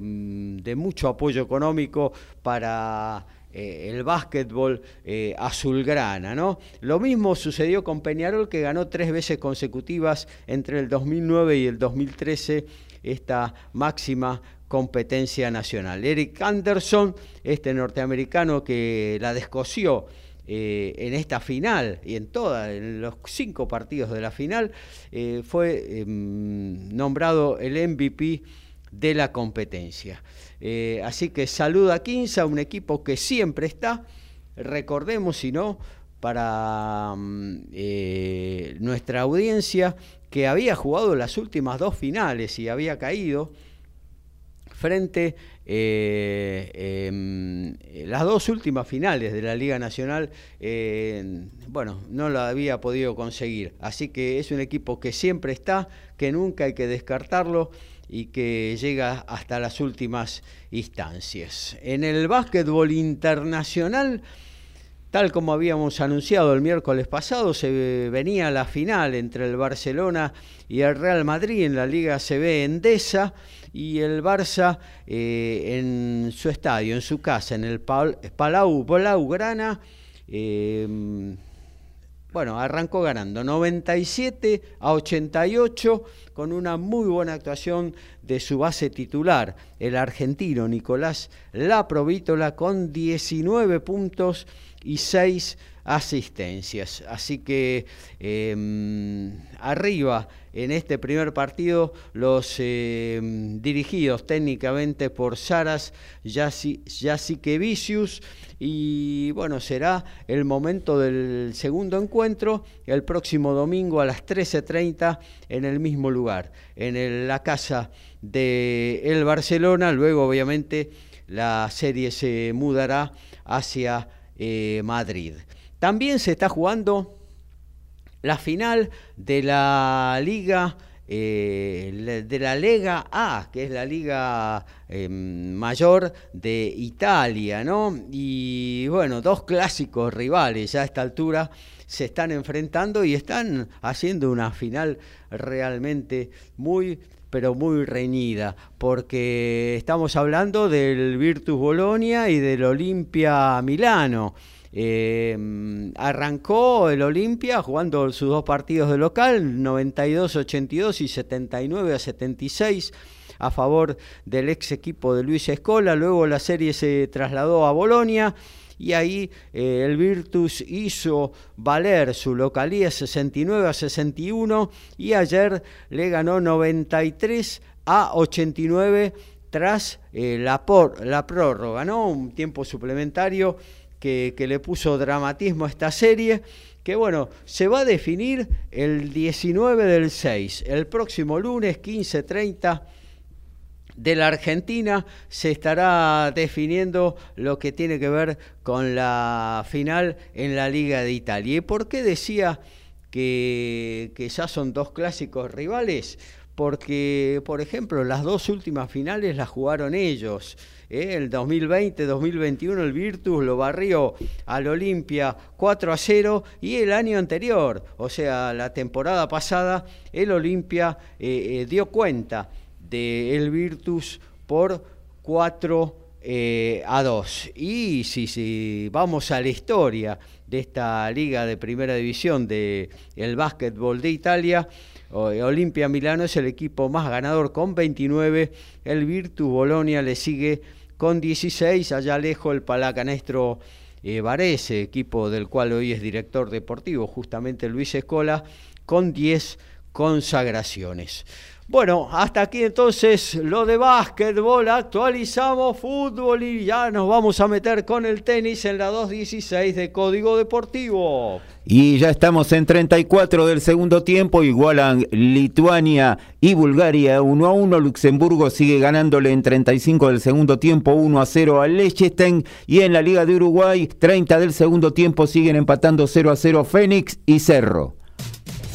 mm, mucho apoyo económico para eh, el básquetbol eh, azulgrana. Lo mismo sucedió con Peñarol, que ganó tres veces consecutivas entre el 2009 y el 2013 esta máxima competencia nacional. Eric Anderson, este norteamericano que la descoció eh, en esta final y en todas, en los cinco partidos de la final, fue em, nombrado el MVP de la competencia. Eh, así que saluda a Quinza, un equipo que siempre está, recordemos si no, para mm, eh, nuestra audiencia, que había jugado las últimas dos finales y había caído frente eh, em, las dos últimas finales de la Liga Nacional, bueno, no lo había podido conseguir. Así que es un equipo que siempre está, que nunca hay que descartarlo y que llega hasta las últimas instancias. En el básquetbol internacional, tal como habíamos anunciado el miércoles pasado, se venía la final entre el Barcelona y el Real Madrid en la Liga CB Endesa y el Barça eh, en su estadio, en su casa, en el Palau Blaugrana. Eh, bueno, arrancó ganando 97 a 88 con una muy buena actuación de su base titular, el argentino Nicolás Laprovítola con 19 puntos y 6 asistencias. Así que em, arriba en este primer partido los em, dirigidos técnicamente por Saras Vicius y bueno, será el momento del segundo encuentro el próximo domingo a las 13.30 en el mismo lugar, en la casa de el Barcelona, luego obviamente la serie se mudará hacia eh, Madrid. También se está jugando la final de la Liga eh, de la Lega A, que es la liga em, mayor de Italia, ¿no? Y bueno, dos clásicos rivales ya a esta altura se están enfrentando y están haciendo una final realmente muy pero muy reñida, porque estamos hablando del Virtus Bolonia y del Olimpia Milano. Eh, arrancó el Olimpia jugando sus dos partidos de local, 92-82 y 79-76 a favor del ex equipo de Luis Escola. Luego la serie se trasladó a Bolonia y ahí eh, el Virtus hizo valer su localía 69 a 61 y ayer le ganó 93 a 89 tras eh, la, por, la prórroga, ¿no? Un tiempo suplementario que, le puso dramatismo a esta serie que bueno, se va a definir el 19 del 6, el próximo lunes 15.30 de la Argentina se estará definiendo lo que tiene que ver con la final en la Liga de Italia. ¿Y por qué decía que, ya son dos clásicos rivales? Porque, por ejemplo, las dos últimas finales las jugaron ellos. ¿eh? El 2020-2021 el Virtus lo barrió al Olimpia 4 a 0 y el año anterior, o sea, la temporada pasada, el Olimpia eh, eh, dio cuenta del Virtus por 4 a 2. Y si, si vamos a la historia de esta liga de primera división del el básquetbol de Italia, Olimpia Milano es el equipo más ganador con 29, el Virtus Bolonia le sigue con 16, allá lejos el Palacanestro eh, Varese, equipo del cual hoy es director deportivo, justamente Luis Escola, con 10 consagraciones. Bueno, hasta aquí entonces lo de básquetbol, actualizamos fútbol y ya nos vamos a meter con el tenis en la 2.16 de Código Deportivo. Y ya estamos en 34 del segundo tiempo, igualan Lituania y Bulgaria 1 a 1, Luxemburgo sigue ganándole en 35 del segundo tiempo 1 a 0 al Liechtenstein y en la Liga de Uruguay 30 del segundo tiempo siguen empatando 0 a 0 Fénix y Cerro.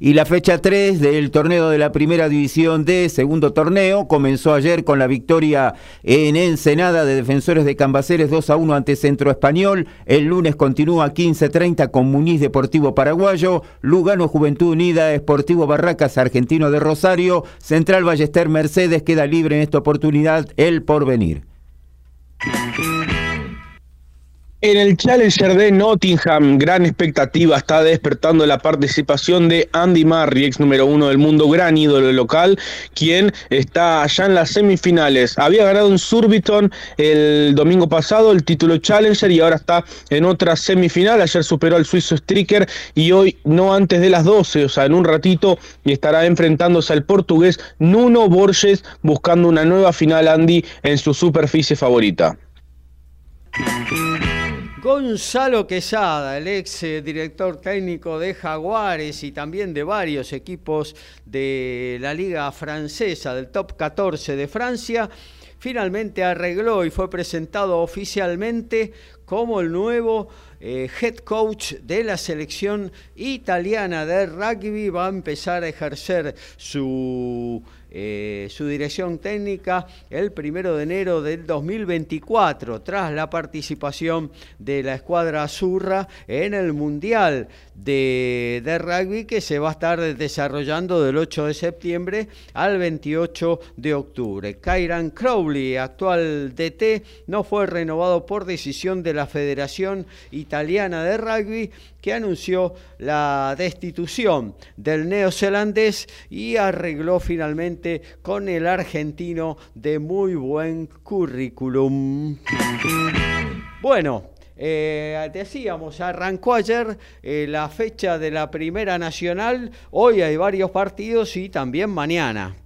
Y la fecha 3 del torneo de la primera división de segundo torneo comenzó ayer con la victoria en Ensenada de Defensores de Cambaceres 2 a 1 ante Centro Español. El lunes continúa 15-30 con Muniz Deportivo Paraguayo, Lugano Juventud Unida, Esportivo Barracas Argentino de Rosario, Central Ballester Mercedes queda libre en esta oportunidad el porvenir. En el Challenger de Nottingham, gran expectativa está despertando la participación de Andy Murray, ex número uno del mundo, gran ídolo local, quien está allá en las semifinales. Había ganado en Surbiton el domingo pasado el título Challenger y ahora está en otra semifinal. Ayer superó al suizo Stricker y hoy no antes de las 12, o sea, en un ratito, estará enfrentándose al portugués Nuno Borges buscando una nueva final Andy en su superficie favorita. Gonzalo Quesada, el ex eh, director técnico de Jaguares y también de varios equipos de la liga francesa, del top 14 de Francia, finalmente arregló y fue presentado oficialmente como el nuevo eh, head coach de la selección italiana de rugby. Va a empezar a ejercer su eh, su dirección técnica el primero de enero del 2024, tras la participación de la escuadra azurra en el Mundial de, rugby que se va a estar desarrollando del 8 de septiembre al 28 de octubre. Kairan Crowley, actual DT, no fue renovado por decisión de la Federación Italiana de Rugby que anunció la destitución del neozelandés y arregló finalmente con el argentino de muy buen currículum. Bueno, eh, decíamos, arrancó ayer eh, la fecha de la Primera Nacional, hoy hay varios partidos y también mañana.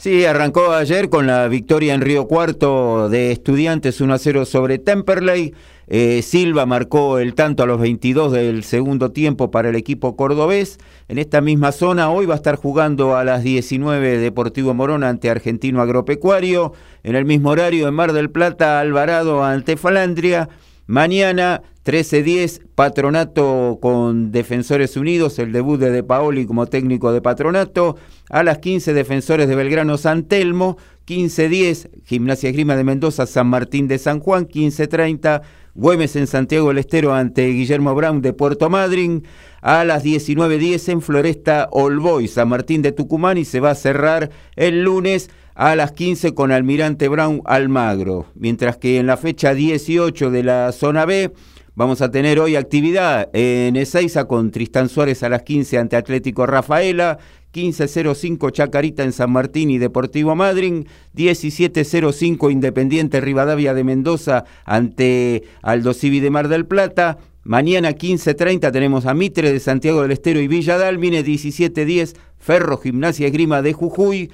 Sí, arrancó ayer con la victoria en Río Cuarto de Estudiantes 1 a 0 sobre Temperley. Eh, Silva marcó el tanto a los 22 del segundo tiempo para el equipo cordobés. En esta misma zona hoy va a estar jugando a las 19 Deportivo Morón ante Argentino Agropecuario. En el mismo horario en Mar del Plata Alvarado ante Falandria. Mañana 13-10, Patronato con Defensores Unidos, el debut de De Paoli como técnico de Patronato. A las 15, Defensores de Belgrano San Telmo. 15-10, Gimnasia Esgrima de Mendoza, San Martín de San Juan. 15-30, Güemes en Santiago del Estero ante Guillermo Brown de Puerto Madryn. A las 19.10 en Floresta Olboy, San Martín de Tucumán. Y se va a cerrar el lunes a las 15 con Almirante Brown Almagro. Mientras que en la fecha 18 de la zona B vamos a tener hoy actividad en Ezeiza con Tristán Suárez a las 15 ante Atlético Rafaela. 15.05 Chacarita en San Martín y Deportivo Madryn, 17.05 Independiente Rivadavia de Mendoza ante Aldo Civi de Mar del Plata, Mañana 15.30 tenemos a Mitre de Santiago del Estero y Villa Dálmine, 17.10 Ferro Gimnasia Esgrima de Jujuy.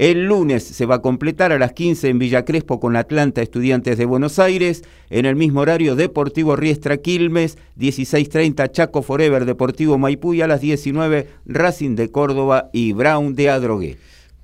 El lunes se va a completar a las 15 en Villa Crespo con Atlanta Estudiantes de Buenos Aires. En el mismo horario Deportivo Riestra Quilmes, 16.30 Chaco Forever Deportivo Maipú y a las 19 Racing de Córdoba y Brown de Adrogué.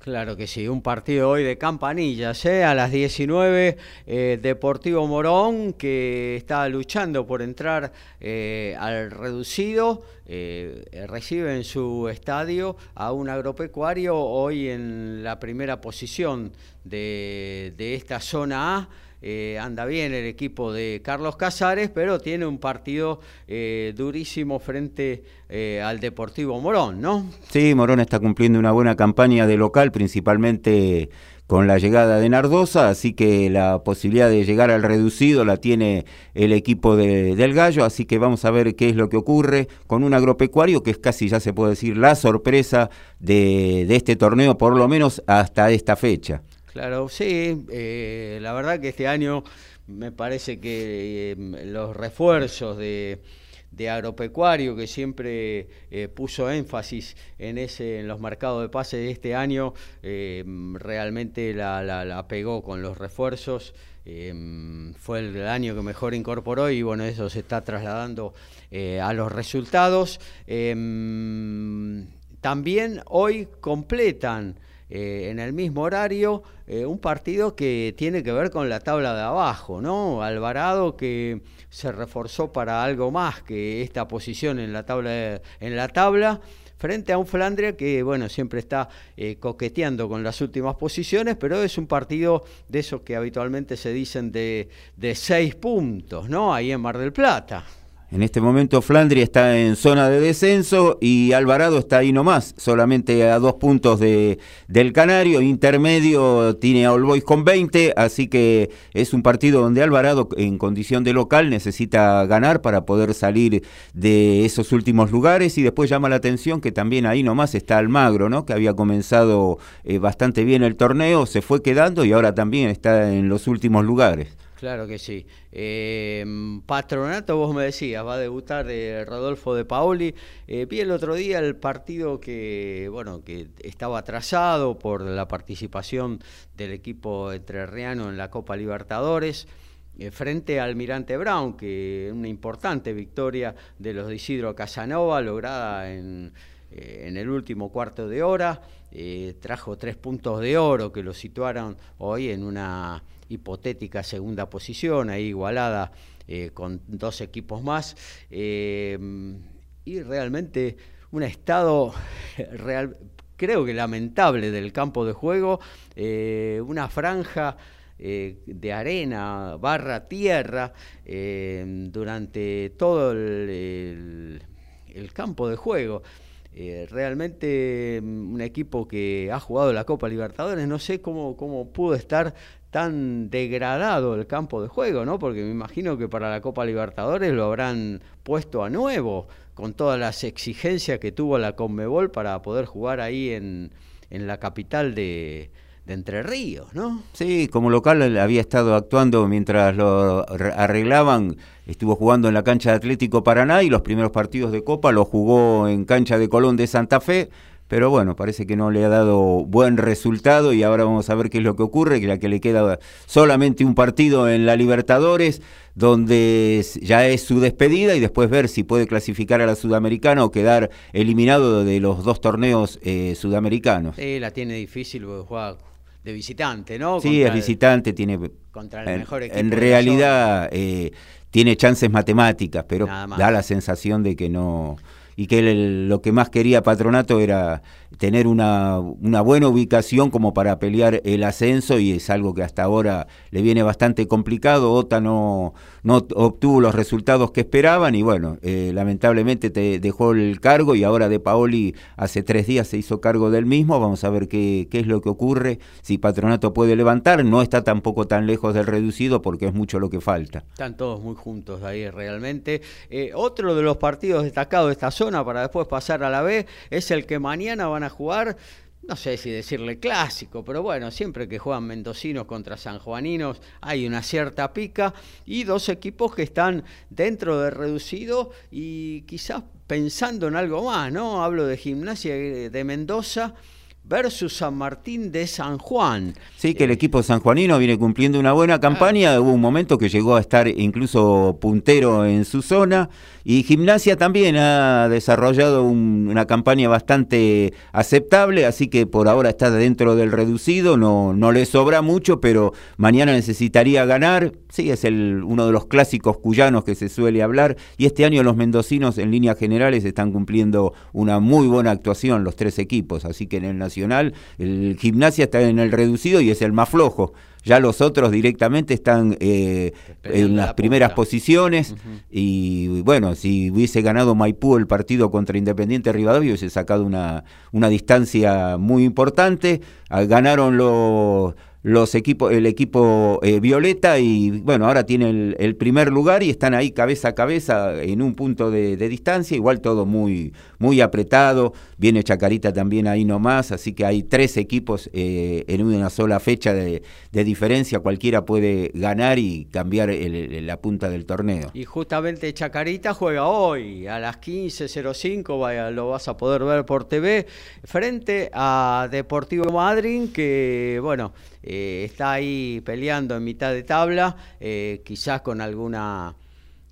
Claro que sí, un partido hoy de campanillas, ¿eh? a las 19, eh, Deportivo Morón, que está luchando por entrar eh, al reducido, recibe en su estadio a un agropecuario hoy en la primera posición de, de esta zona A. Eh, anda bien el equipo de Carlos Casares, pero tiene un partido eh, durísimo frente eh, al Deportivo Morón, ¿no? Sí, Morón está cumpliendo una buena campaña de local, principalmente con la llegada de Nardosa, así que la posibilidad de llegar al reducido la tiene el equipo del Gallo, así que vamos a ver qué es lo que ocurre con un agropecuario que es casi, ya se puede decir, la sorpresa de este torneo, por lo menos hasta esta fecha. Claro, sí, eh, la verdad que este año me parece que eh, los refuerzos de, agropecuario que siempre eh, puso énfasis en ese en los mercados de pase de este año realmente la, pegó con los refuerzos fue el año que mejor incorporó y bueno eso se está trasladando a los resultados. También hoy completan eh, en el mismo horario eh, un partido que tiene que ver con la tabla de abajo, ¿no? Alvarado que se reforzó para algo más que esta posición en la tabla, en la tabla frente a un Flandria que, bueno, siempre está eh, coqueteando con las últimas posiciones, pero es un partido de esos que habitualmente se dicen de, de seis puntos, ¿no? Ahí en Mar del Plata. En este momento Flandria está en zona de descenso y Alvarado está ahí nomás, solamente a dos puntos de, del Canario. Intermedio tiene a All Boys con 20, así que es un partido donde Alvarado en condición de local necesita ganar para poder salir de esos últimos lugares. Y después llama la atención que también ahí nomás está Almagro, ¿no? que había comenzado eh, bastante bien el torneo, se fue quedando y ahora también está en los últimos lugares. Claro que sí. Eh, Patronato, vos me decías, va a debutar eh, Rodolfo de Paoli. Eh, vi el otro día el partido que, bueno, que estaba atrasado por la participación del equipo entrerriano en la Copa Libertadores. frente al Almirante Brown, que una importante victoria de los de Isidro Casanova, lograda en, en el último cuarto de hora. trajo tres puntos de oro que lo situaron hoy en una hipotética segunda posición, ahí igualada eh, con dos equipos más. Eh, y realmente un estado creo que lamentable del campo de juego, eh, una franja de arena barra tierra durante todo el, campo de juego. realmente mm, un equipo que ha jugado la Copa Libertadores, no sé cómo, cómo pudo estar tan degradado el campo de juego, ¿no? Porque me imagino que para la Copa Libertadores lo habrán puesto a nuevo, con todas las exigencias que tuvo la Conmebol para poder jugar ahí en, en la capital de, de Entre Ríos, ¿no? Sí, como local había estado actuando mientras lo arreglaban, estuvo jugando en la cancha de Atlético Paraná y los primeros partidos de Copa los jugó en cancha de Colón de Santa Fe pero bueno, parece que no le ha dado buen resultado y ahora vamos a ver qué es lo que ocurre, que la que le queda solamente un partido en la Libertadores, donde ya es su despedida y después ver si puede clasificar a la Sudamericana o quedar eliminado de los dos torneos eh, sudamericanos. Sí, la tiene difícil porque juega de visitante, ¿no? Sí, es visitante, tiene... Contra el mejor equipo. En realidad eh, tiene chances matemáticas, pero da la sensación de que no y que lo que más quería Patronato era tener una, una, buena ubicación como para pelear el ascenso y es algo que hasta ahora le viene bastante complicado. OTA no, no obtuvo los resultados que esperaban y bueno, eh, lamentablemente te dejó el cargo y ahora De Paoli hace tres días se hizo cargo del mismo. Vamos a ver qué, qué es lo que ocurre, si Patronato puede levantar. No está tampoco tan lejos del reducido porque es mucho lo que falta. Están todos muy juntos ahí realmente. Eh, otro de los partidos destacados de esta zona para después pasar a la B es el que mañana van a jugar no sé si decirle clásico, pero bueno, siempre que juegan mendocinos contra sanjuaninos hay una cierta pica y dos equipos que están dentro de reducido y quizás pensando en algo más, ¿no? Hablo de gimnasia de Mendoza versus San Martín de San Juan. Sí, que el equipo sanjuanino viene cumpliendo una buena campaña. Hubo un momento que llegó a estar incluso puntero en su zona. Y Gimnasia también ha desarrollado una campaña bastante aceptable, así que por ahora está dentro del reducido. No, no le sobra mucho, pero mañana necesitaría ganar. Sí, es el, uno de los clásicos cuyanos que se suele hablar. Y este año los mendocinos, en líneas generales, están cumpliendo una muy buena actuación, los tres equipos. Así que en el Nacional, el Gimnasia está en el reducido y es el más flojo. Ya los otros directamente están eh, en las primeras posiciones. Y bueno, si hubiese ganado Maipú el partido contra Independiente Rivadavia hubiese sacado una, una distancia muy importante. Ah, ganaron los los equipos, el equipo eh, Violeta y bueno, ahora tiene el, primer lugar y están ahí cabeza a cabeza en un punto de, distancia, igual todo muy, muy apretado, viene Chacarita también ahí nomás, así que hay tres equipos eh, en una sola fecha de, diferencia, cualquiera puede ganar y cambiar la punta del torneo. Y justamente Chacarita juega hoy a las 15.05, vaya, lo vas a poder ver por TV, frente a Deportivo Madryn, que bueno, eh, está ahí peleando en mitad de tabla, eh, quizás con alguna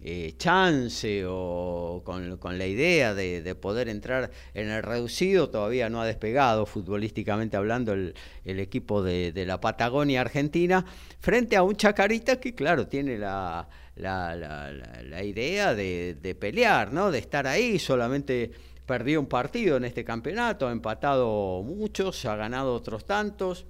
eh, chance o con, la idea de, poder entrar en el reducido, todavía no ha despegado futbolísticamente hablando el, equipo de, la Patagonia Argentina, frente a un Chacarita que claro, tiene la, la, idea de, de pelear, ¿no? de estar ahí, solamente perdió un partido en este campeonato, ha empatado muchos, ha ganado otros tantos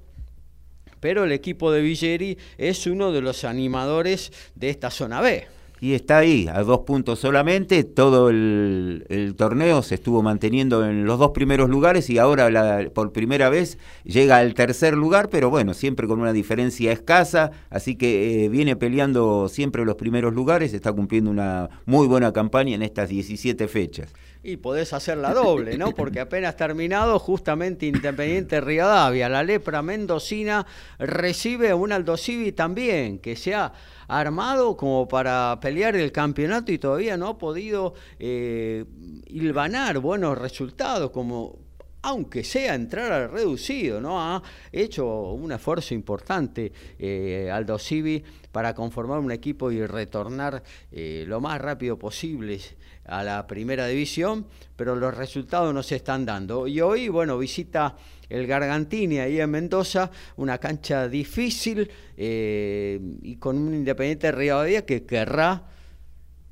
pero el equipo de Villeri es uno de los animadores de esta zona B. Y está ahí, a dos puntos solamente, todo el, torneo se estuvo manteniendo en los dos primeros lugares y ahora por primera vez llega al tercer lugar, pero bueno, siempre con una diferencia escasa, así que eh, viene peleando siempre los primeros lugares, está cumpliendo una muy buena campaña en estas 17 fechas y podés hacer la doble, ¿no? Porque apenas terminado, justamente Independiente Rivadavia, la lepra mendocina recibe un Aldo Civi también, que se ha armado como para pelear el campeonato y todavía no ha podido eh, hilvanar buenos resultados, como aunque sea entrar al reducido, ¿no? Ha hecho un esfuerzo importante eh, Aldo Civi para conformar un equipo y retornar eh, lo más rápido posible a la primera división, pero los resultados no se están dando. Y hoy, bueno, visita el Gargantini ahí en Mendoza, una cancha difícil eh, y con un Independiente de Rivadavia que querrá,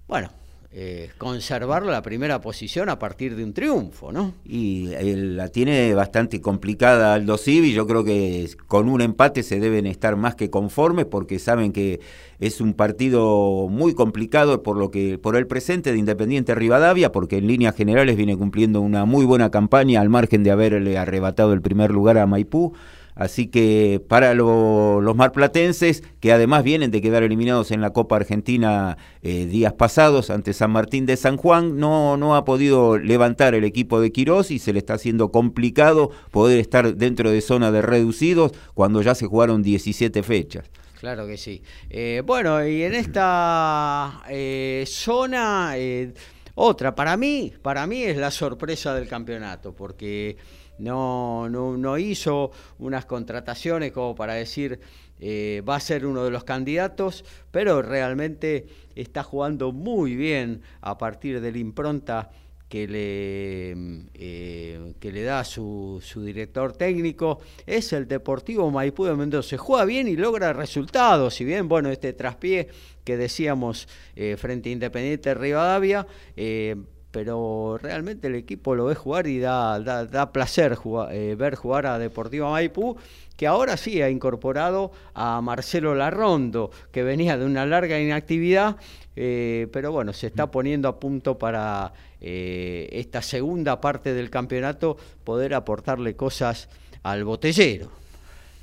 bueno, eh, conservar la primera posición a partir de un triunfo, ¿no? Y la tiene bastante complicada Aldo Civi, yo creo que con un empate se deben estar más que conformes porque saben que es un partido muy complicado por lo que por el presente de Independiente Rivadavia, porque en líneas generales viene cumpliendo una muy buena campaña al margen de haberle arrebatado el primer lugar a Maipú. Así que para los marplatenses, que además vienen de quedar eliminados en la Copa Argentina eh, días pasados ante San Martín de San Juan, no, no ha podido levantar el equipo de Quirós y se le está haciendo complicado poder estar dentro de zona de reducidos cuando ya se jugaron 17 fechas. Claro que sí. Eh, bueno, y en esta eh, zona, otra, para mí, para mí es la sorpresa del campeonato, porque no, no, hizo unas contrataciones como para decir eh, va a ser uno de los candidatos, pero realmente está jugando muy bien a partir de la impronta que le, eh, que le da su, su, director técnico, es el Deportivo Maipú de Mendoza. Juega bien y logra resultados, si bien, bueno, este traspié que decíamos eh, frente a Independiente Rivadavia, pero realmente el equipo lo ve jugar y da, da, placer eh, ver jugar a Deportivo Maipú, que ahora sí ha incorporado a Marcelo Larrondo, que venía de una larga inactividad, eh, pero bueno, se está poniendo a punto para eh, esta segunda parte del campeonato poder aportarle cosas al botellero.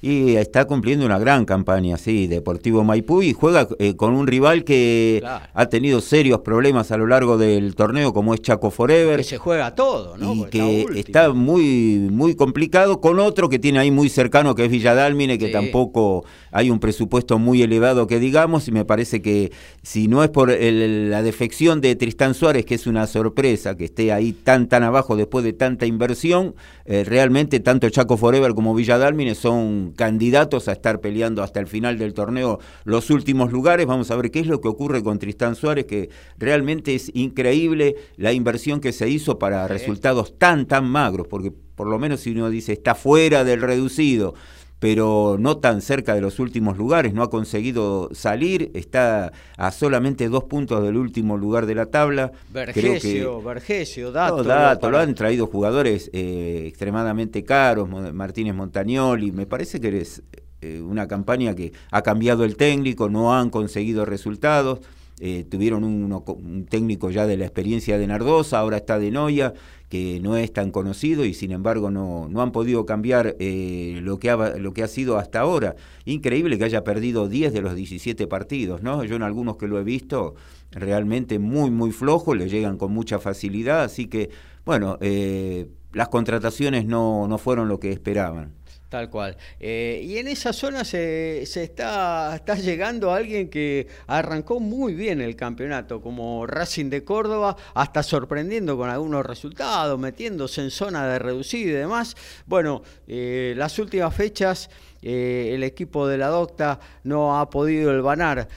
Y está cumpliendo una gran campaña, sí, Deportivo Maipú y juega eh, con un rival que ha tenido serios problemas a lo largo del torneo, como es Chaco Forever. Que se juega todo, ¿no? Y que está, muy, muy complicado, con otro que tiene ahí muy cercano, que es Villadalmine, que tampoco hay un presupuesto muy elevado que digamos, y me parece que si no es por la defección de Tristán Suárez, que es una sorpresa que esté ahí tan, tan abajo después de tanta inversión, eh, realmente tanto Chaco Forever como Villadalmine son candidatos a estar peleando hasta el final del torneo los últimos lugares. Vamos a ver qué es lo que ocurre con Tristán Suárez, que realmente es increíble la inversión que se hizo para resultados tan, tan magros, porque por lo menos si uno dice está fuera del reducido, pero no tan cerca de los últimos lugares, no ha conseguido salir, está a solamente dos puntos del último lugar de la tabla. Vergesio, Vergesio, Dato. dato lo han traído jugadores eh, extremadamente caros, Martínez Montagnoli, me parece que es eh, una campaña que ha cambiado el técnico, no han conseguido resultados. Eh, tuvieron un, técnico ya de la experiencia de Nardosa, ahora está de Noia, que no es tan conocido y sin embargo no, no han podido cambiar eh, lo, que ha, lo que ha sido hasta ahora. Increíble que haya perdido 10 de los 17 partidos, ¿no? Yo en algunos que lo he visto realmente muy, muy flojo, le llegan con mucha facilidad, así que, bueno, eh, las contrataciones no, no fueron lo que esperaban. Tal cual. Eh, y en esa zona se, se, está, está llegando alguien que arrancó muy bien el campeonato, como Racing de Córdoba, hasta sorprendiendo con algunos resultados, metiéndose en zona de reducido y demás. Bueno, eh, las últimas fechas eh, el equipo de la Docta no ha podido elvanar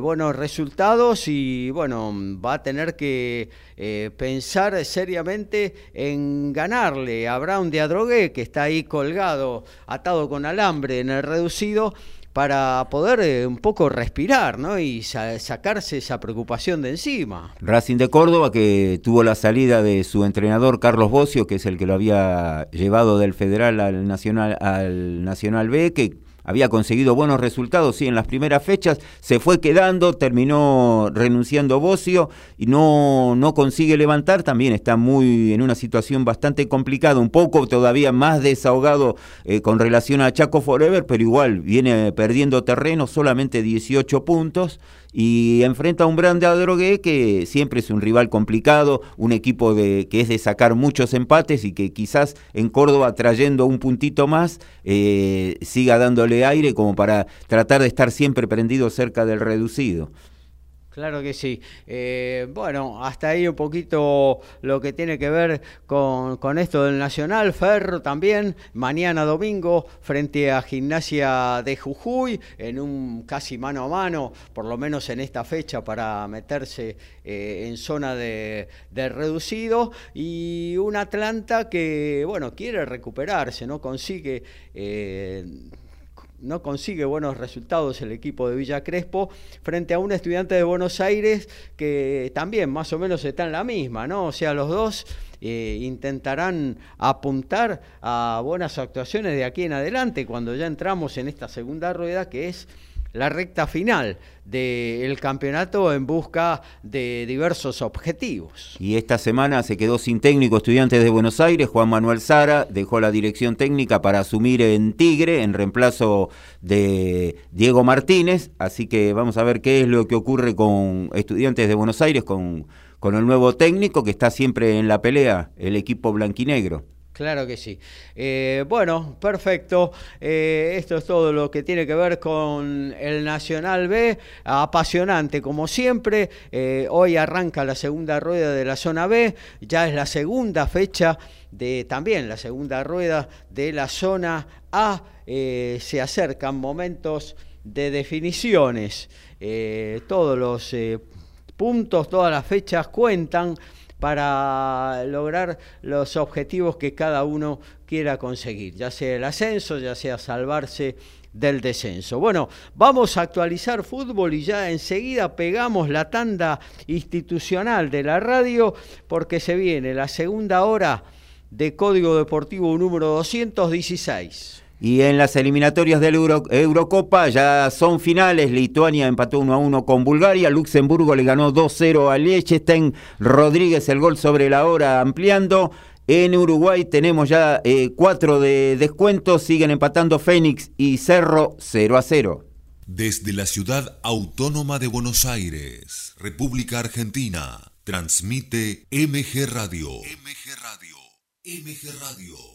buenos resultados y bueno, va a tener que eh, pensar seriamente en ganarle a Brown de Adrogué, que está ahí colgado, atado con alambre en el reducido para poder eh, un poco respirar ¿no? y sacarse esa preocupación de encima. Racing de Córdoba, que tuvo la salida de su entrenador Carlos Bocio, que es el que lo había llevado del Federal al Nacional, al Nacional B, que había conseguido buenos resultados, sí, en las primeras fechas, se fue quedando, terminó renunciando Bocio y no, no consigue levantar, también está muy en una situación bastante complicada, un poco todavía más desahogado eh, con relación a Chaco Forever, pero igual viene perdiendo terreno, solamente 18 puntos y enfrenta a un Brande Adrogué que siempre es un rival complicado, un equipo de, que es de sacar muchos empates y que quizás en Córdoba trayendo un puntito más eh, siga dándole aire como para tratar de estar siempre prendido cerca del reducido. Claro que sí. Eh, bueno, hasta ahí un poquito lo que tiene que ver con, esto del Nacional. Ferro también, mañana domingo, frente a Gimnasia de Jujuy, en un casi mano a mano, por lo menos en esta fecha, para meterse eh, en zona de, reducido. Y un Atlanta que, bueno, quiere recuperarse, ¿no? Consigue. Eh, no consigue buenos resultados el equipo de Villa Crespo frente a un estudiante de Buenos Aires que también más o menos está en la misma, ¿no? O sea, los dos eh, intentarán apuntar a buenas actuaciones de aquí en adelante cuando ya entramos en esta segunda rueda que es la recta final del campeonato en busca de diversos objetivos. Y esta semana se quedó sin técnico estudiantes de Buenos Aires, Juan Manuel Sara dejó la dirección técnica para asumir en Tigre en reemplazo de Diego Martínez, así que vamos a ver qué es lo que ocurre con estudiantes de Buenos Aires, con, con el nuevo técnico que está siempre en la pelea, el equipo blanquinegro. Claro que sí. Eh, bueno, perfecto. Eh, esto es todo lo que tiene que ver con el Nacional B. Apasionante, como siempre. Eh, hoy arranca la segunda rueda de la zona B. Ya es la segunda fecha de también la segunda rueda de la zona A. se acercan momentos de definiciones. todos los puntos, todas las fechas cuentan para lograr los objetivos que cada uno quiera conseguir, ya sea el ascenso, ya sea salvarse del descenso. Bueno, vamos a actualizar fútbol y ya enseguida pegamos la tanda institucional de la radio porque se viene la segunda hora de Código Deportivo número 216. Y en las eliminatorias de la Eurocopa ya son finales. Lituania empató 1 a 1 con Bulgaria. Luxemburgo le ganó 2 0 a Liechtenstein. Rodríguez el gol sobre la hora ampliando. En Uruguay tenemos ya eh, cuatro de descuentos, siguen empatando Fénix y Cerro 0 a 0. Desde la ciudad autónoma de Buenos Aires, República Argentina, transmite MG Radio. MG Radio. MG Radio.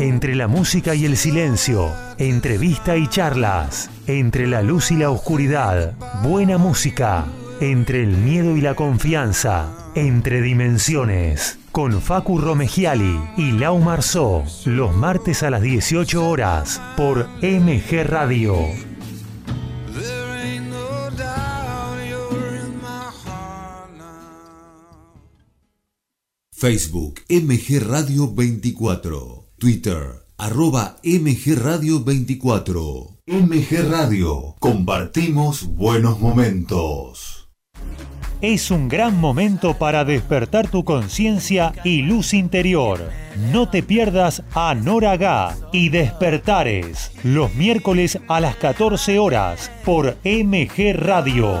Entre la música y el silencio, entrevista y charlas, entre la luz y la oscuridad, buena música, entre el miedo y la confianza, entre dimensiones, con Facu Romegiali y Lau Marzó, los martes a las 18 horas por MG Radio. Facebook MG Radio 24. Twitter arroba MG Radio 24. MG Radio. Compartimos buenos momentos. Es un gran momento para despertar tu conciencia y luz interior. No te pierdas a Nora Gá y Despertares los miércoles a las 14 horas por MG Radio.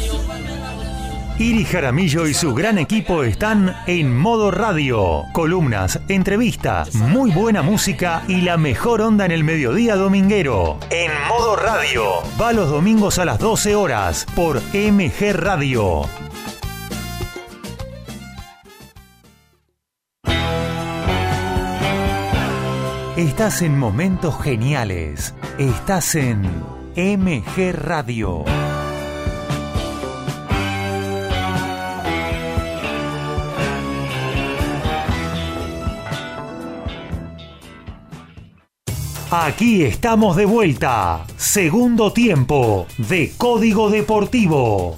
Iri Jaramillo y su gran equipo están en modo radio. Columnas, entrevistas, muy buena música y la mejor onda en el mediodía dominguero. En modo radio. Va los domingos a las 12 horas por MG Radio. Estás en momentos geniales. Estás en MG Radio. Aquí estamos de vuelta. Segundo tiempo de Código Deportivo.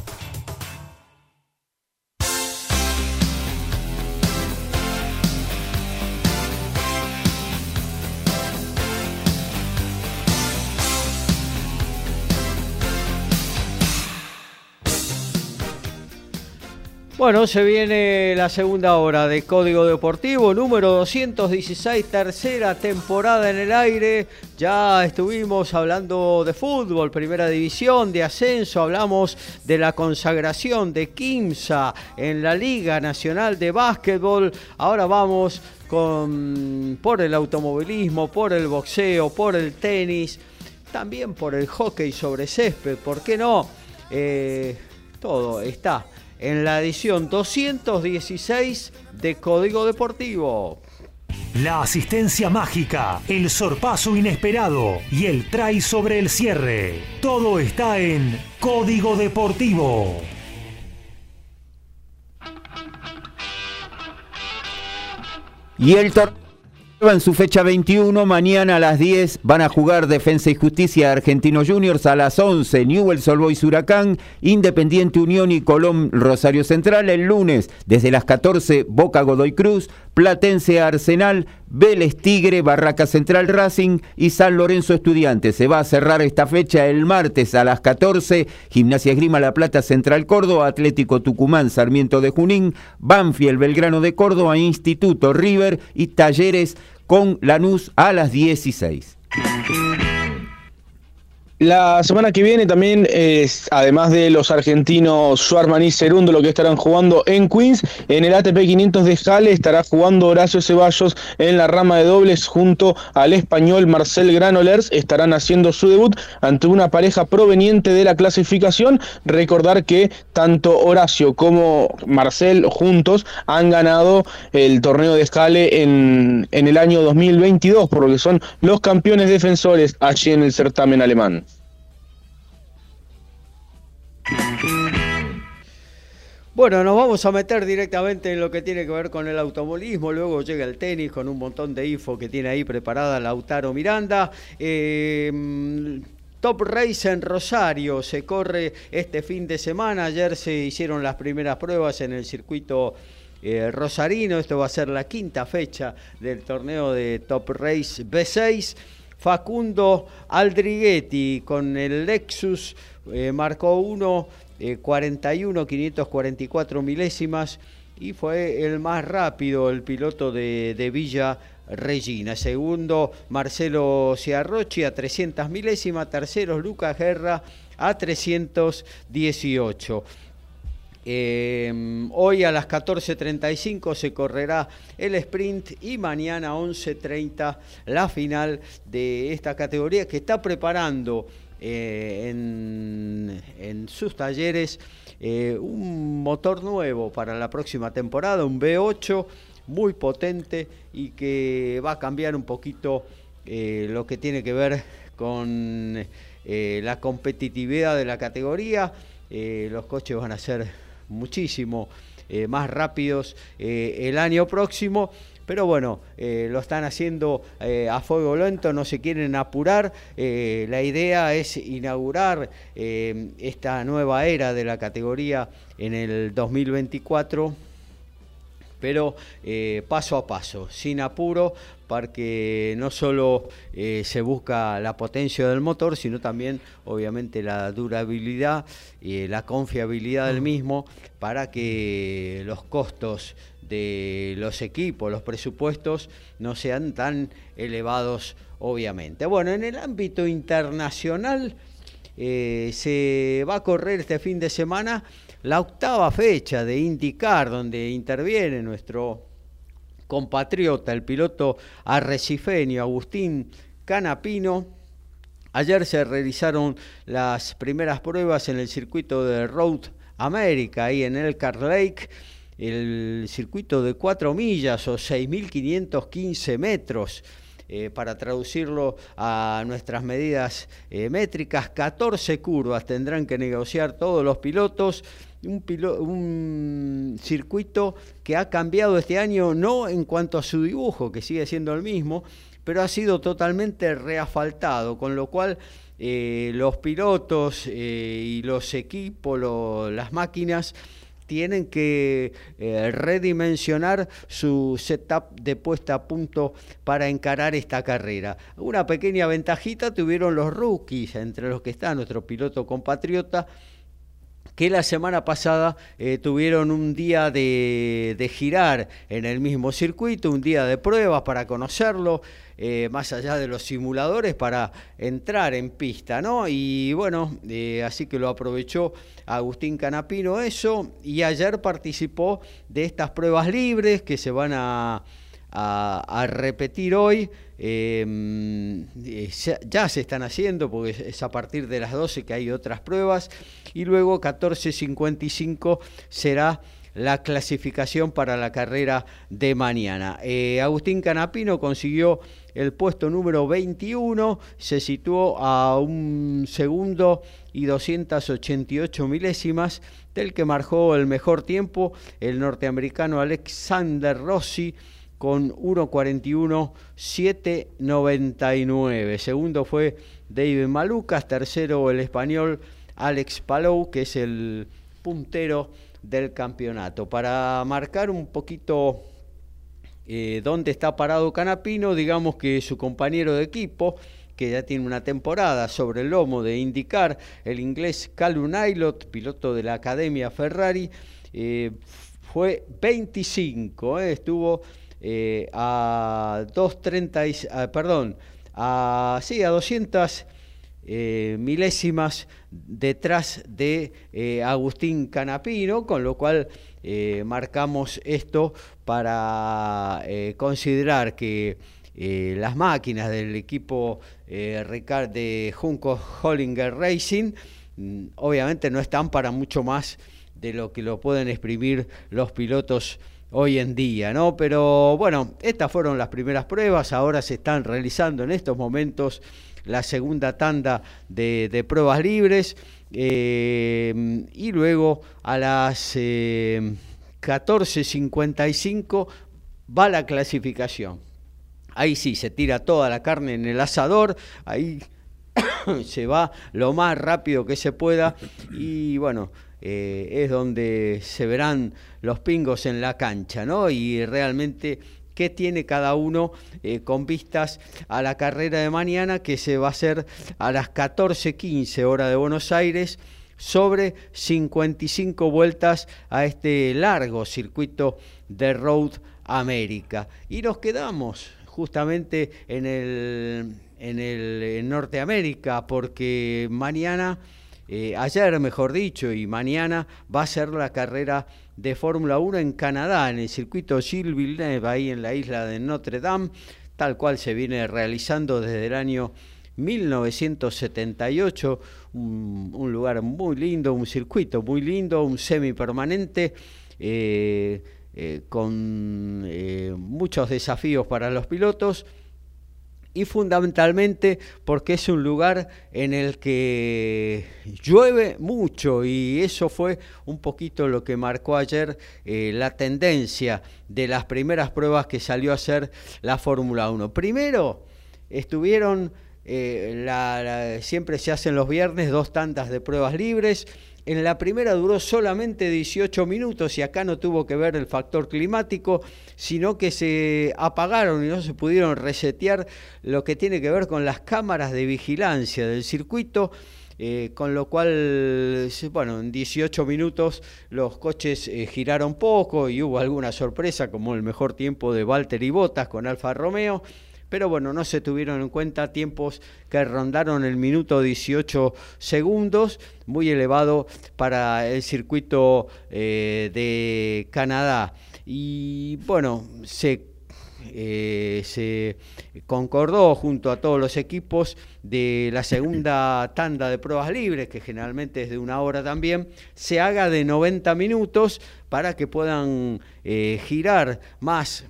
Bueno, se viene la segunda hora de Código Deportivo, número 216, tercera temporada en el aire. Ya estuvimos hablando de fútbol, primera división, de ascenso, hablamos de la consagración de Kimsa en la Liga Nacional de Básquetbol. Ahora vamos con, por el automovilismo, por el boxeo, por el tenis, también por el hockey sobre césped, ¿por qué no? Eh, todo está en la edición 216 de Código Deportivo. La asistencia mágica, el sorpaso inesperado y el try sobre el cierre. Todo está en Código Deportivo. Y el torneo en su fecha 21, mañana a las 10 van a jugar Defensa y Justicia Argentinos Juniors, a las 11 Newell's Old Boys Huracán, Independiente Unión y Colón Rosario Central, el lunes desde las 14 Boca Godoy Cruz, Platense Arsenal, Vélez Tigre, Barraca Central Racing y San Lorenzo Estudiantes. Se va a cerrar esta fecha el martes a las 14, Gimnasia Esgrima La Plata Central Córdoba, Atlético Tucumán Sarmiento de Junín, Banfield Belgrano de Córdoba, Instituto River y Talleres con Lanús a las 16. La semana que viene también, es, además de los argentinos Schwarman y Cerundo, lo que estarán jugando en Queens, en el ATP 500 de Jale estará jugando Horacio Ceballos en la rama de dobles junto al español Marcel Granolers. Estarán haciendo su debut ante una pareja proveniente de la clasificación. Recordar que tanto Horacio como Marcel juntos han ganado el torneo de Jale en, en el año 2022, por lo que son los campeones defensores allí en el certamen alemán. Bueno, nos vamos a meter directamente en lo que tiene que ver con el automovilismo, luego llega el tenis con un montón de info que tiene ahí preparada Lautaro Miranda. Eh, Top Race en Rosario se corre este fin de semana, ayer se hicieron las primeras pruebas en el circuito eh, rosarino, esto va a ser la quinta fecha del torneo de Top Race B6. Facundo Aldriguetti con el Lexus eh, marcó uno 41, 544 milésimas y fue el más rápido el piloto de, Villa Regina. Segundo, Marcelo Ciarrochi a 300 milésimas. Tercero, Lucas Guerra a 318. Em, hoy a las 14.35 se correrá el sprint y mañana a 11.30 la final de esta categoría que está preparando eh, en, sus talleres eh, un motor nuevo para la próxima temporada, un V8 muy potente y que va a cambiar un poquito eh, lo que tiene que ver con la competitividad de la categoría. los coches van a ser muchísimo más rápidos el año próximo pero bueno, eh, lo están haciendo eh, a fuego lento, no se quieren apurar. Eh, la idea es inaugurar esta nueva era de la categoría en el 2024 pero paso a paso, sin apuro, porque no solo se busca la potencia del motor, sino también obviamente la durabilidad y la confiabilidad del mismo para que los costos de los equipos, los presupuestos no sean tan elevados, obviamente. Bueno, en el ámbito internacional eh, se va a correr este fin de semana la octava fecha de IndyCar, donde interviene nuestro compatriota, el piloto arrecifeño Agustín Canapino. Ayer se realizaron las primeras pruebas en el circuito de Road America, ahí en Elkhart Lake el circuito de 4 millas o 6.515 metros. Eh, para traducirlo a nuestras medidas eh, métricas, 14 curvas tendrán que negociar todos los pilotos. Un, un, circuito que ha cambiado este año no en cuanto a su dibujo, que sigue siendo el mismo, pero ha sido totalmente reafaltado, con lo cual eh, los pilotos y los equipos, las máquinas, tienen que eh, redimensionar su setup de puesta a punto para encarar esta carrera. Una pequeña ventajita tuvieron los rookies, entre los que está nuestro piloto compatriota, que la semana pasada eh, tuvieron un día de, girar en el mismo circuito, un día de pruebas para conocerlo, eh, más allá de los simuladores, para entrar en pista, ¿no? Y bueno, eh, así que lo aprovechó Agustín Canapino eso, y ayer participó de estas pruebas libres que se van a a, repetir hoy. Em, ya se están haciendo porque es a partir de las 12 que hay otras pruebas y luego 14.55 será la clasificación para la carrera de mañana. Eh, Agustín Canapino consiguió el puesto número 21, se situó a un segundo y 288 milésimas del que marcó el mejor tiempo el norteamericano Alexander Rossi con 1.41.799. Segundo fue David Malucas, tercero el español Alex Palou, que es el puntero del campeonato. Para marcar un poquito eh, dónde está parado Canapino, digamos que su compañero de equipo, que ya tiene una temporada sobre el lomo de indicar, el inglés Calum Nailot, piloto de la Academia Ferrari, eh, fue 25, eh, estuvo a 230, perdón, a, sí, a 200 eh, milésimas detrás de eh, Agustín Canapino, con lo cual eh, marcamos esto para considerar que las máquinas del equipo de Junco Hollinger Racing mm, obviamente no están para mucho más de lo que lo pueden exprimir los pilotos hoy en día, ¿no? Pero bueno, estas fueron las primeras pruebas, ahora se están realizando en estos momentos la segunda tanda de, pruebas libres eh, y luego a las 14.55 eh, va la clasificación. Ahí sí, se tira toda la carne en el asador, ahí se va lo más rápido que se pueda y bueno, eh, es donde se verán los pingos en la cancha, ¿no? Y realmente qué tiene cada uno eh, con vistas a la carrera de mañana que se va a hacer a las 14.15 hora de Buenos Aires sobre 55 vueltas a este largo circuito de Road América. Y nos quedamos justamente en el, en el Norteamérica porque mañana, eh, ayer mejor dicho, y mañana va a ser la carrera de Fórmula 1 en Canadá, en el circuito Gilles Villeneuve, ahí en la isla de Notre Dame, tal cual se viene realizando desde el año 1978, un, lugar muy lindo, un circuito muy lindo, un semipermanente. Eh, eh, con eh, muchos desafíos para los pilotos y fundamentalmente porque es un lugar en el que llueve mucho y eso fue un poquito lo que marcó ayer eh, la tendencia de las primeras pruebas que salió a hacer la Fórmula 1. Primero estuvieron, eh, siempre se hacen los viernes dos tandas de pruebas libres, en la primera duró solamente 18 minutos y acá no tuvo que ver el factor climático, sino que se apagaron y no se pudieron resetear lo que tiene que ver con las cámaras de vigilancia del circuito. Eh, con lo cual, bueno, en 18 minutos los coches eh, giraron poco y hubo alguna sorpresa, como el mejor tiempo de Valtteri Bottas con Alfa Romeo pero bueno, no se tuvieron en cuenta tiempos que rondaron el minuto 18 segundos, muy elevado para el circuito eh, de Canadá. Y bueno, se eh, se concordó junto a todos los equipos de la segunda tanda de pruebas libres, que generalmente es de una hora también, se haga de 90 minutos para que puedan eh, girar más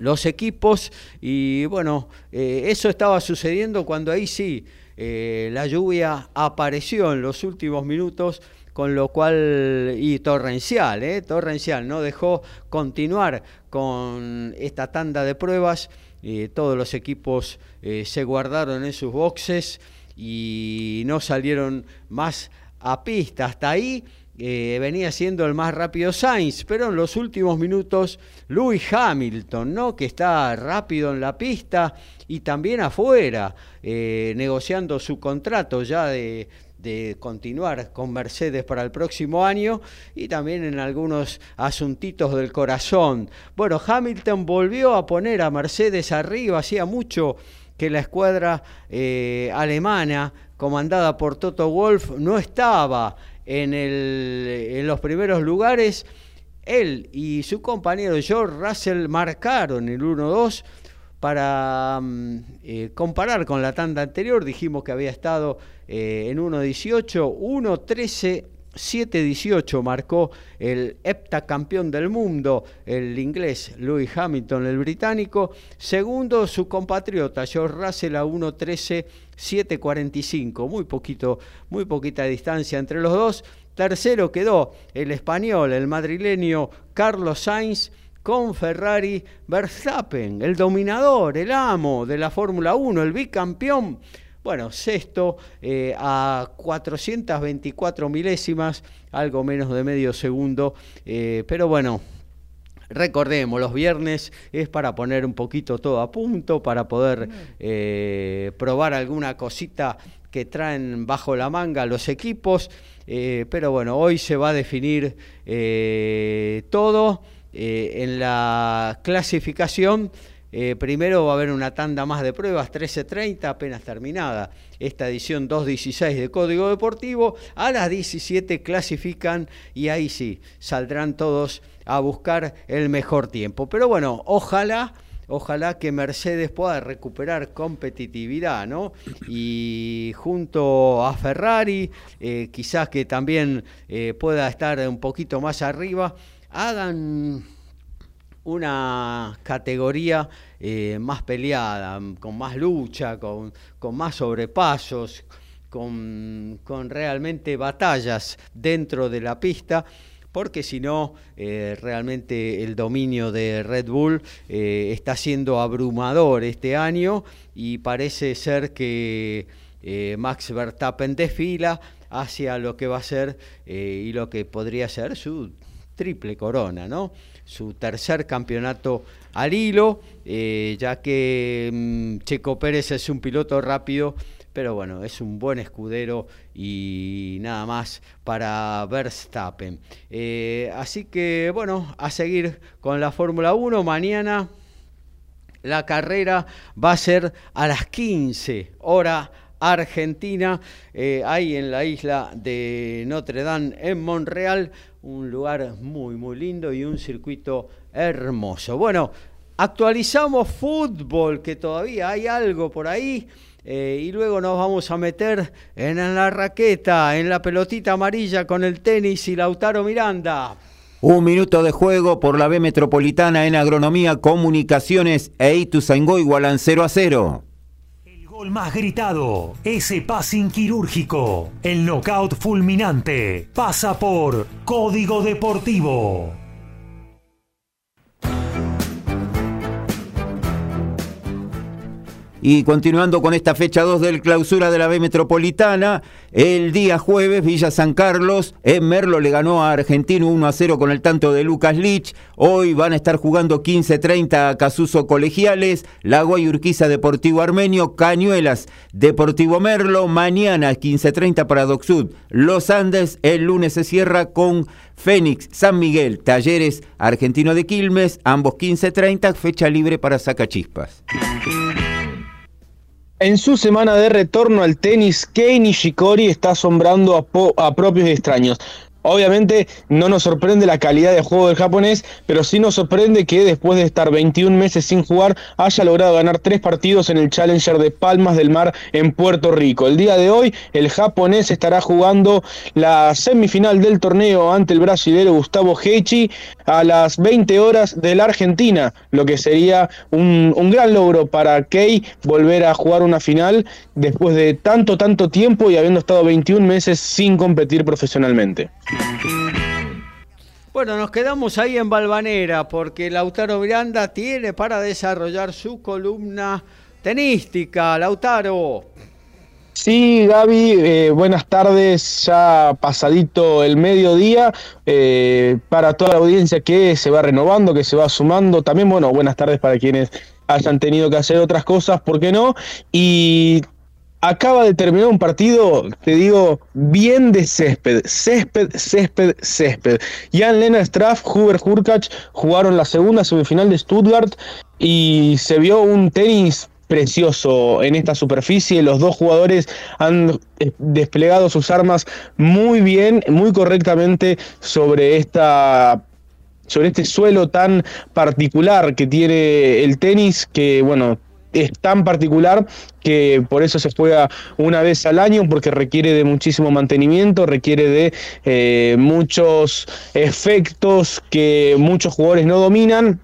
los equipos y bueno, eh, eso estaba sucediendo cuando ahí sí eh, la lluvia apareció en los últimos minutos con lo cual, y torrencial, ¿eh? torrencial, no dejó continuar con esta tanda de pruebas, todos los equipos se guardaron en sus boxes y no salieron más a pista. Hasta ahí eh, venía siendo el más rápido Sainz, pero en los últimos minutos Lewis Hamilton, ¿no? que está rápido en la pista y también afuera, eh, negociando su contrato ya de, continuar con Mercedes para el próximo año y también en algunos asuntitos del corazón. Bueno, Hamilton volvió a poner a Mercedes arriba, hacía mucho que la escuadra eh, alemana comandada por Toto Wolf no estaba en, los primeros lugares él y su compañero George Russell marcaron el 1-2 para mm, eh, comparar con la tanda anterior. Dijimos que había estado eh, en 1-18, 1-13. 7-18 marcó el heptacampeón del mundo, el inglés Lewis Hamilton, el británico. Segundo, su compatriota George Russell a 1-13, 7-45. Muy poquito, muy poquita distancia entre los dos. Tercero quedó el español, el madrileño Carlos Sainz con Ferrari Verstappen, el dominador, el amo de la Fórmula 1, el bicampeón. Bueno, sexto eh, a 424 milésimas, algo menos de medio segundo, eh, pero bueno, Recordemos, los viernes es para poner un poquito todo a punto, para poder eh, probar alguna cosita que traen bajo la manga los equipos. pero bueno, hoy se va a definir todo. Eh, en la clasificación, eh, primero va a haber una tanda más de pruebas, 13.30, apenas terminada esta edición 2.16 de Código Deportivo. A las 17 clasifican y ahí sí, saldrán todos a buscar el mejor tiempo. Pero bueno, ojalá ojalá que Mercedes pueda recuperar competitividad, ¿no? Y junto a Ferrari, eh, quizás que también pueda estar un poquito más arriba, hagan una categoría eh, más peleada, con más lucha, con, más sobrepasos, con, realmente batallas dentro de la pista, porque si no, eh, realmente el dominio de Red Bull eh, está siendo abrumador este año y parece ser que Max Verstappen desfila hacia lo que va a ser y lo que podría ser su triple corona, ¿no? Su tercer campeonato al hilo, eh, ya que mm, Checo Pérez es un piloto rápido, pero bueno, es un buen escudero y nada más para Verstappen. Eh, así que bueno, a seguir con la Fórmula 1. Mañana la carrera va a ser a las 15 hora Argentina, eh, ahí en la isla de Notre Dame, en Montreal, un lugar muy, muy lindo y un circuito hermoso. Bueno, actualizamos fútbol, que todavía hay algo por ahí. Eh, y luego nos vamos a meter en la raqueta, en la pelotita amarilla con el tenis y Lautaro Miranda. Un minuto de juego por la B Metropolitana en Agronomía, Comunicaciones e Ituzaingó igualan 0 a 0 más gritado, ese passing quirúrgico, el knockout fulminante, pasa por Código Deportivo. Y continuando con esta fecha 2 del clausura de la B Metropolitana, el día jueves Villa San Carlos en Merlo le ganó a Argentino 1 a 0 con el tanto de Lucas Lich. Hoy van a estar jugando 15-30 a Casuso Colegiales, La Urquiza Deportivo Armenio, Cañuelas Deportivo Merlo. Mañana 15-30 para Docsud. Los Andes, el lunes se cierra con Fénix, San Miguel, Talleres Argentino de Quilmes, ambos 15-30, fecha libre para Sacachispas. En su semana de retorno al tenis, Kei Nishikori está asombrando a, propios y extraños. Obviamente no nos sorprende la calidad de juego del japonés, pero sí nos sorprende que después de estar 21 meses sin jugar haya logrado ganar tres partidos en el Challenger de Palmas del Mar en Puerto Rico. El día de hoy el japonés estará jugando la semifinal del torneo ante el brasileño Gustavo Heichi a las 20 horas de la Argentina, lo que sería un, un gran logro para Kei volver a jugar una final después de tanto, tanto tiempo y habiendo estado 21 meses sin competir profesionalmente. Bueno, nos quedamos ahí en Balvanera porque Lautaro Miranda tiene para desarrollar su columna tenística. Lautaro. Sí, Gaby, eh, buenas tardes, ya pasadito el mediodía, eh, para toda la audiencia que se va renovando, que se va sumando, también, bueno, buenas tardes para quienes hayan tenido que hacer otras cosas, ¿por qué no? Y acaba de terminar un partido, te digo, bien de césped, césped, césped, césped. Jan Lena Straff, Huber Hurkacz jugaron la segunda semifinal de Stuttgart y se vio un tenis precioso en esta superficie. Los dos jugadores han eh, desplegado sus armas muy bien, muy correctamente sobre esta sobre este suelo tan particular que tiene el tenis, que bueno, es tan particular que por eso se juega una vez al año, porque requiere de muchísimo mantenimiento, requiere de eh, muchos efectos que muchos jugadores no dominan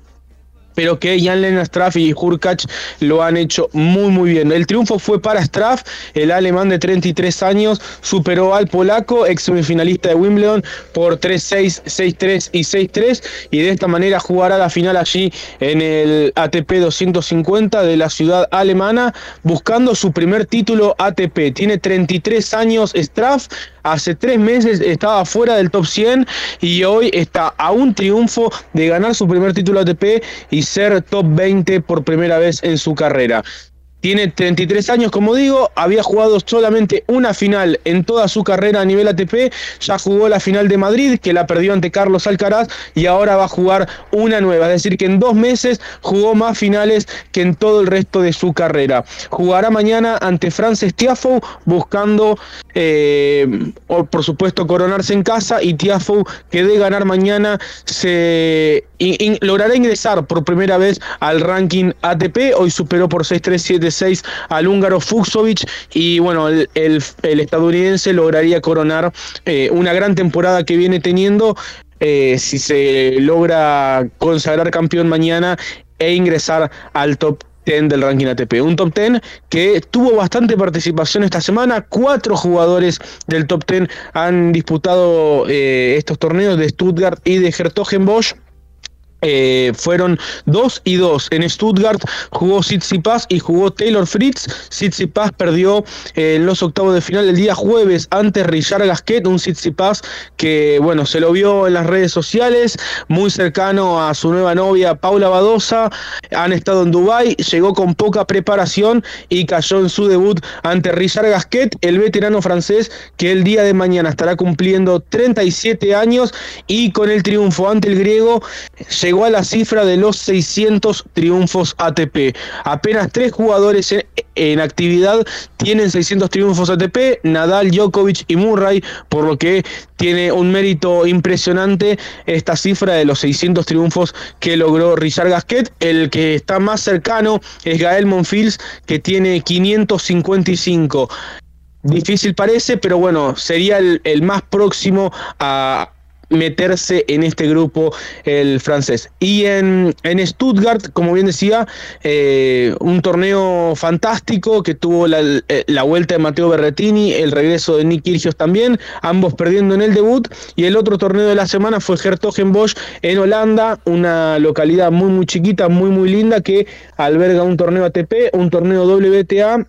pero que Jan Lennart Straff y Hurkacz lo han hecho muy muy bien. El triunfo fue para Straff, el alemán de 33 años, superó al polaco, ex semifinalista de Wimbledon, por 3-6, 6-3 y 6-3, y de esta manera jugará la final allí en el ATP 250 de la ciudad alemana, buscando su primer título ATP. Tiene 33 años Straff, hace tres meses estaba fuera del top 100 y hoy está a un triunfo de ganar su primer título ATP y ser top 20 por primera vez en su carrera. Tiene 33 años, como digo, había jugado solamente una final en toda su carrera a nivel ATP, ya jugó la final de Madrid, que la perdió ante Carlos Alcaraz, y ahora va a jugar una nueva, es decir, que en dos meses jugó más finales que en todo el resto de su carrera. Jugará mañana ante Frances Tiafoe, buscando, eh, por supuesto, coronarse en casa, y Tiafoe, que de ganar mañana, se logrará ingresar por primera vez al ranking ATP, hoy superó por 6-3-7 al húngaro Fuxovic y bueno, el, estadounidense lograría coronar eh, una gran temporada que viene teniendo eh, si se logra consagrar campeón mañana e ingresar al top 10 del ranking ATP. Un top 10 que tuvo bastante participación esta semana. Cuatro jugadores del top 10 han disputado eh, estos torneos de Stuttgart y de Hertogenbosch. Eh, fueron 2 y 2. En Stuttgart jugó Tsitsipas y jugó Taylor Fritz. Tsitsipas perdió eh, en los octavos de final el día jueves ante Richard Gasquet, un Tsitsipas que, bueno, se lo vio en las redes sociales, muy cercano a su nueva novia Paula Badosa. Han estado en Dubai, llegó con poca preparación y cayó en su debut ante Richard Gasquet, el veterano francés que el día de mañana estará cumpliendo 37 años y con el triunfo ante el griego llegó a la cifra de los 600 triunfos ATP. Apenas tres jugadores en, actividad tienen 600 triunfos ATP, Nadal, Djokovic y Murray, por lo que tiene un mérito impresionante esta cifra de los 600 triunfos que logró Richard Gasquet. El que está más cercano es Gael Monfils, que tiene 555. Difícil parece, pero bueno, sería el más próximo a, meterse en este grupo el francés. Y en, en Stuttgart, como bien decía, eh, un torneo fantástico que tuvo la, eh, la, vuelta de Mateo Berretini, el regreso de Nick Kyrgios también, ambos perdiendo en el debut. Y el otro torneo de la semana fue Hertogenbosch en Holanda, una localidad muy muy chiquita, muy muy linda que alberga un torneo ATP, un torneo WTA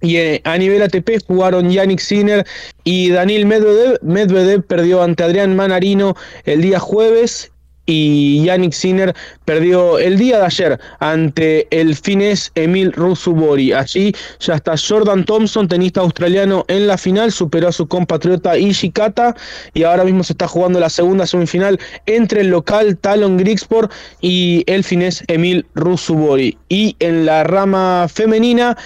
y eh, a nivel ATP jugaron Yannick Sinner y Daniel Medvedev. Medvedev perdió ante Adrián Manarino el día jueves y Yannick Sinner perdió el día de ayer ante el finés Emil Rusubori. Allí ya está Jordan Thompson, tenista australiano, en la final, superó a su compatriota Ishikata y ahora mismo se está jugando la segunda semifinal entre el local Talon Grigsport y el finés Emil Rusubori. Y en la rama femenina,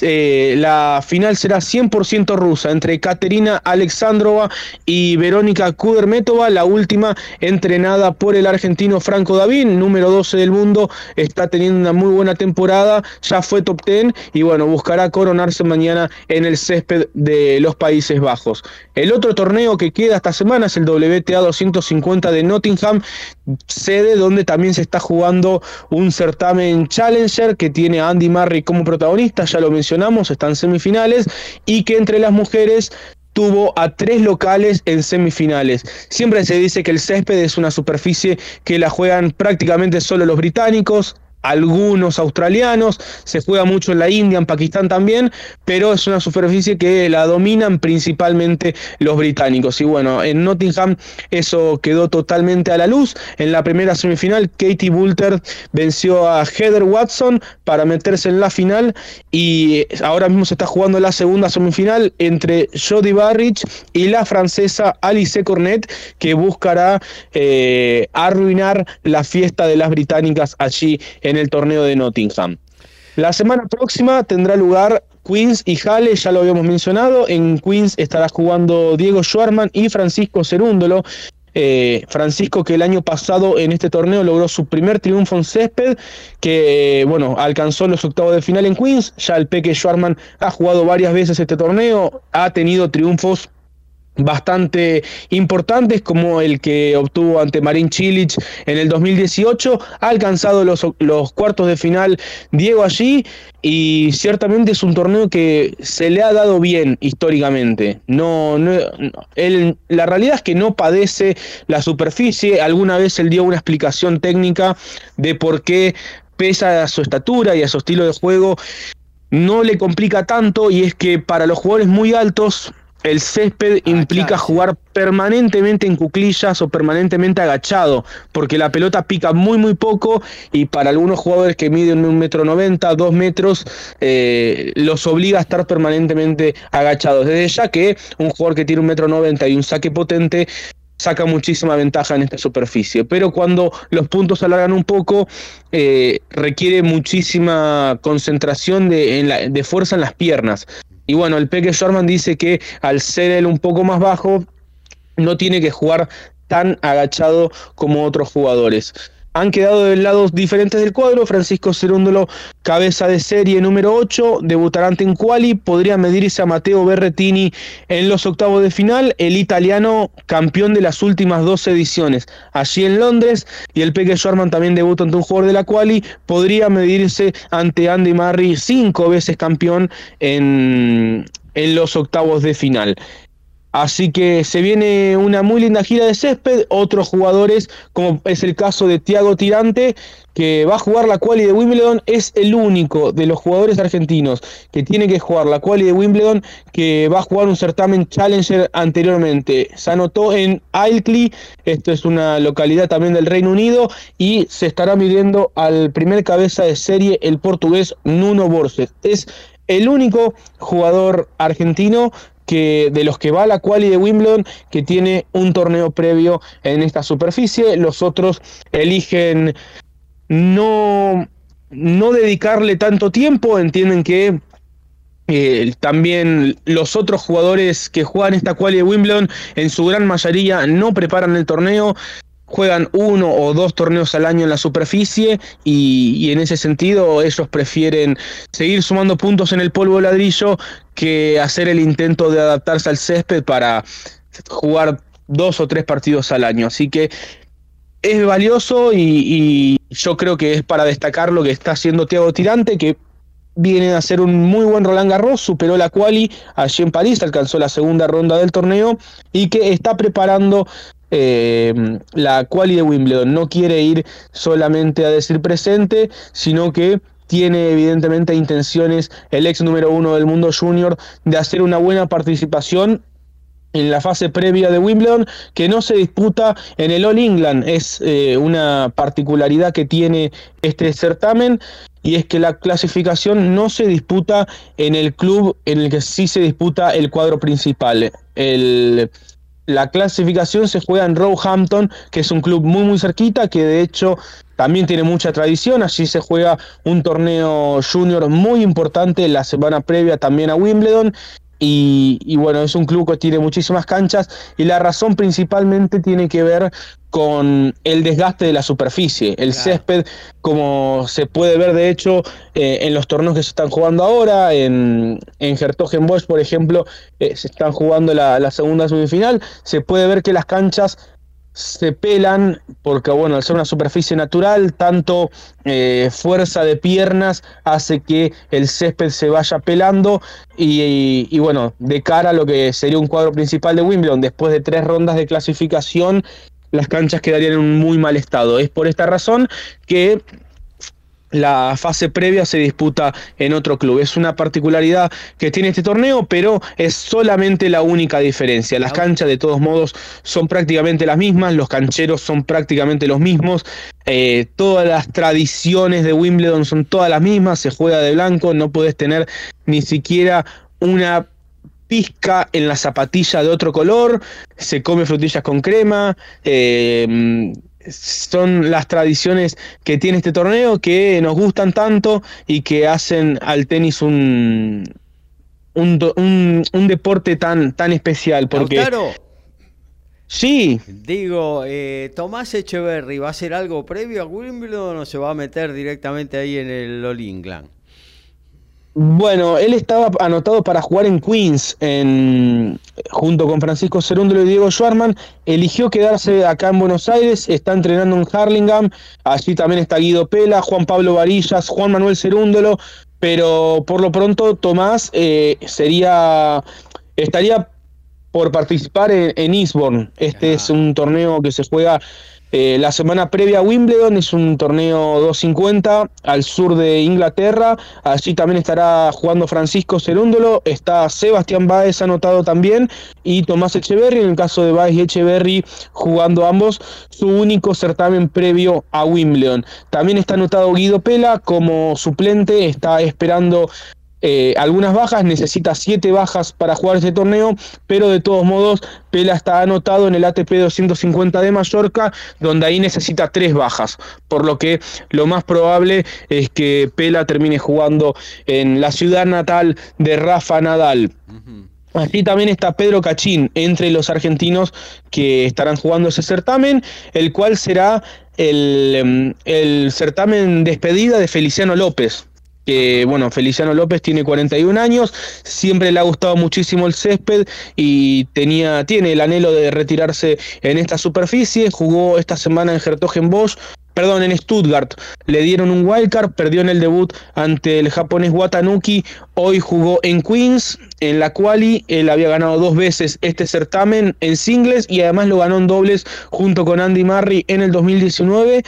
eh, la final será 100% rusa entre Katerina Alexandrova y Verónica Kudermetova, la última entrenada por el argentino Franco Davín, número 12 del mundo, está teniendo una muy buena temporada, ya fue top 10 y bueno, buscará coronarse mañana en el césped de los Países Bajos. El otro torneo que queda esta semana es el WTA 250 de Nottingham, sede donde también se está jugando un certamen Challenger que tiene a Andy Murray como protagonista, ya lo mencionamos, están semifinales, y que entre las mujeres tuvo a tres locales en semifinales. Siempre se dice que el césped es una superficie que la juegan prácticamente solo los británicos, algunos australianos, se juega mucho en la India, en Pakistán también, pero es una superficie que la dominan principalmente los británicos. Y bueno, en Nottingham eso quedó totalmente a la luz. En la primera semifinal, Katie Boulter venció a Heather Watson para meterse en la final y ahora mismo se está jugando la segunda semifinal entre Jodie Barrich y la francesa Alice Cornet, que buscará eh, arruinar la fiesta de las británicas allí en en el torneo de Nottingham. La semana próxima tendrá lugar Queens y Halle, ya lo habíamos mencionado. En Queens estará jugando Diego Schwarman y Francisco Cerúndolo. eh, Francisco que el año pasado en este torneo logró su primer triunfo en césped, que bueno, alcanzó los octavos de final en Queens, ya el Peque Schwarman ha jugado varias veces este torneo, ha tenido triunfos bastante importantes como el que obtuvo ante Marín Chilich en el 2018, ha alcanzado los, los, cuartos de final Diego allí y ciertamente es un torneo que se le ha dado bien históricamente. No, no él, la realidad es que no padece la superficie, alguna vez él dio una explicación técnica de por qué pesa a su estatura y a su estilo de juego no le complica tanto y es que para los jugadores muy altos el césped implica jugar permanentemente en cuclillas o permanentemente agachado, porque la pelota pica muy muy poco y para algunos jugadores que miden un metro noventa, dos metros, eh, los obliga a estar permanentemente agachados. Desde ya que un jugador que tiene un metro noventa y un saque potente saca muchísima ventaja en esta superficie. Pero cuando los puntos se alargan un poco, eh, requiere muchísima concentración de, de fuerza en las piernas. Y bueno, el Peque Shorman dice que al ser él un poco más bajo, no tiene que jugar tan agachado como otros jugadores han quedado de lados diferentes del cuadro. Francisco Cerúndolo, cabeza de serie número 8, debutará ante en quali, podría medirse a Mateo Berretini en los octavos de final, el italiano campeón de las últimas dos ediciones, allí en Londres, y el Peque Schwarman también debuta ante un jugador de la quali, podría medirse ante Andy Murray, cinco veces campeón en, en los octavos de final. Así que se viene una muy linda gira de césped. Otros jugadores, como es el caso de Tiago Tirante, que va a jugar la quali de Wimbledon, es el único de los jugadores argentinos que tiene que jugar la quali de Wimbledon, que va a jugar un certamen Challenger anteriormente. Se anotó en Ilkley, esto es una localidad también del Reino Unido, y se estará midiendo al primer cabeza de serie, el portugués Nuno Borges. Es el único jugador argentino de los que va la quali de Wimbledon que tiene un torneo previo en esta superficie. Los otros eligen no, no dedicarle tanto tiempo, entienden que eh, también los otros jugadores que juegan esta quali de Wimbledon en su gran mayoría no preparan el torneo, juegan uno o dos torneos al año en la superficie y, en ese sentido ellos prefieren seguir sumando puntos en el polvo ladrillo que hacer el intento de adaptarse al césped para jugar dos o tres partidos al año. Así que es valioso y, yo creo que es para destacar lo que está haciendo Thiago Tirante, que viene a hacer un muy buen Roland Garros, superó la quali allí en París, alcanzó la segunda ronda del torneo y que está preparando eh, la quali de Wimbledon. No quiere ir solamente a decir presente, sino que tiene evidentemente intenciones el ex número uno del mundo junior de hacer una buena participación en la fase previa de Wimbledon, que no se disputa en el All England. Es eh, una particularidad que tiene este certamen y es que la clasificación no se disputa en el club en el que sí se disputa el cuadro principal. El, la clasificación se juega en Roehampton, que es un club muy muy cerquita, que de hecho también tiene mucha tradición. Allí se juega un torneo junior muy importante la semana previa también a Wimbledon. Y, bueno, es un club que tiene muchísimas canchas y la razón principalmente tiene que ver con el desgaste de la superficie. El césped, como se puede ver de hecho eh, en los torneos que se están jugando ahora, en, en Hertogenbosch, por ejemplo, eh, se están jugando la, la segunda semifinal, se puede ver que las canchas se pelan porque bueno al ser una superficie natural tanto eh, fuerza de piernas hace que el césped se vaya pelando y, y, bueno de cara a lo que sería un cuadro principal de Wimbledon después de tres rondas de clasificación las canchas quedarían en un muy mal estado. Es por esta razón que la fase previa se disputa en otro club. Es una particularidad que tiene este torneo, pero es solamente la única diferencia. Las canchas de todos modos son prácticamente las mismas, los cancheros son prácticamente los mismos, eh, todas las tradiciones de Wimbledon son todas las mismas, se juega de blanco, no puedes tener ni siquiera una pizca en la zapatilla de otro color, se come frutillas con crema. Eh, son las tradiciones que tiene este torneo que nos gustan tanto y que hacen al tenis un, un, un, deporte tan, tan especial. Porque Sí. Digo, eh, Tomás Echeverry, ¿va a hacer algo previo a Wimbledon o se va a meter directamente ahí en el All England? Bueno, él estaba anotado para jugar en Queens en, junto con Francisco Cerúndolo y Diego Schwarman. Eligió quedarse acá en Buenos Aires, está entrenando en Harlingham. Allí también está Guido Pela, Juan Pablo Varillas, Juan Manuel Cerúndolo. Pero por lo pronto Tomás eh, sería estaría por participar en, en Eastbourne. Este es un torneo que se juega eh, la semana previa a Wimbledon es un torneo 250 al sur de Inglaterra. Allí también estará jugando Francisco Cerúndolo. Está Sebastián Báez anotado también. Y Tomás Echeverry, en el caso de Báez y Echeverry, jugando ambos su único certamen previo a Wimbledon. También está anotado Guido Pela como suplente. Está esperando eh, algunas bajas, necesita siete bajas para jugar este torneo, pero de todos modos Pela está anotado en el ATP 250 de Mallorca, donde ahí necesita tres bajas, por lo que lo más probable es que Pela termine jugando en la ciudad natal de Rafa Nadal. Aquí también está Pedro Cachín entre los argentinos que estarán jugando ese certamen, el cual será el, em, el certamen despedida de Feliciano López, que bueno, Feliciano López tiene 41 años, siempre le ha gustado muchísimo el césped y tenía, tiene el anhelo de retirarse en esta superficie, jugó esta semana en Bosch perdón, en Stuttgart. Le dieron un wildcard, perdió en el debut ante el japonés Watanuki. Hoy jugó en Queens, en la quali. Él había ganado dos veces este certamen en singles y además lo ganó en dobles junto con Andy Murray en el 2019.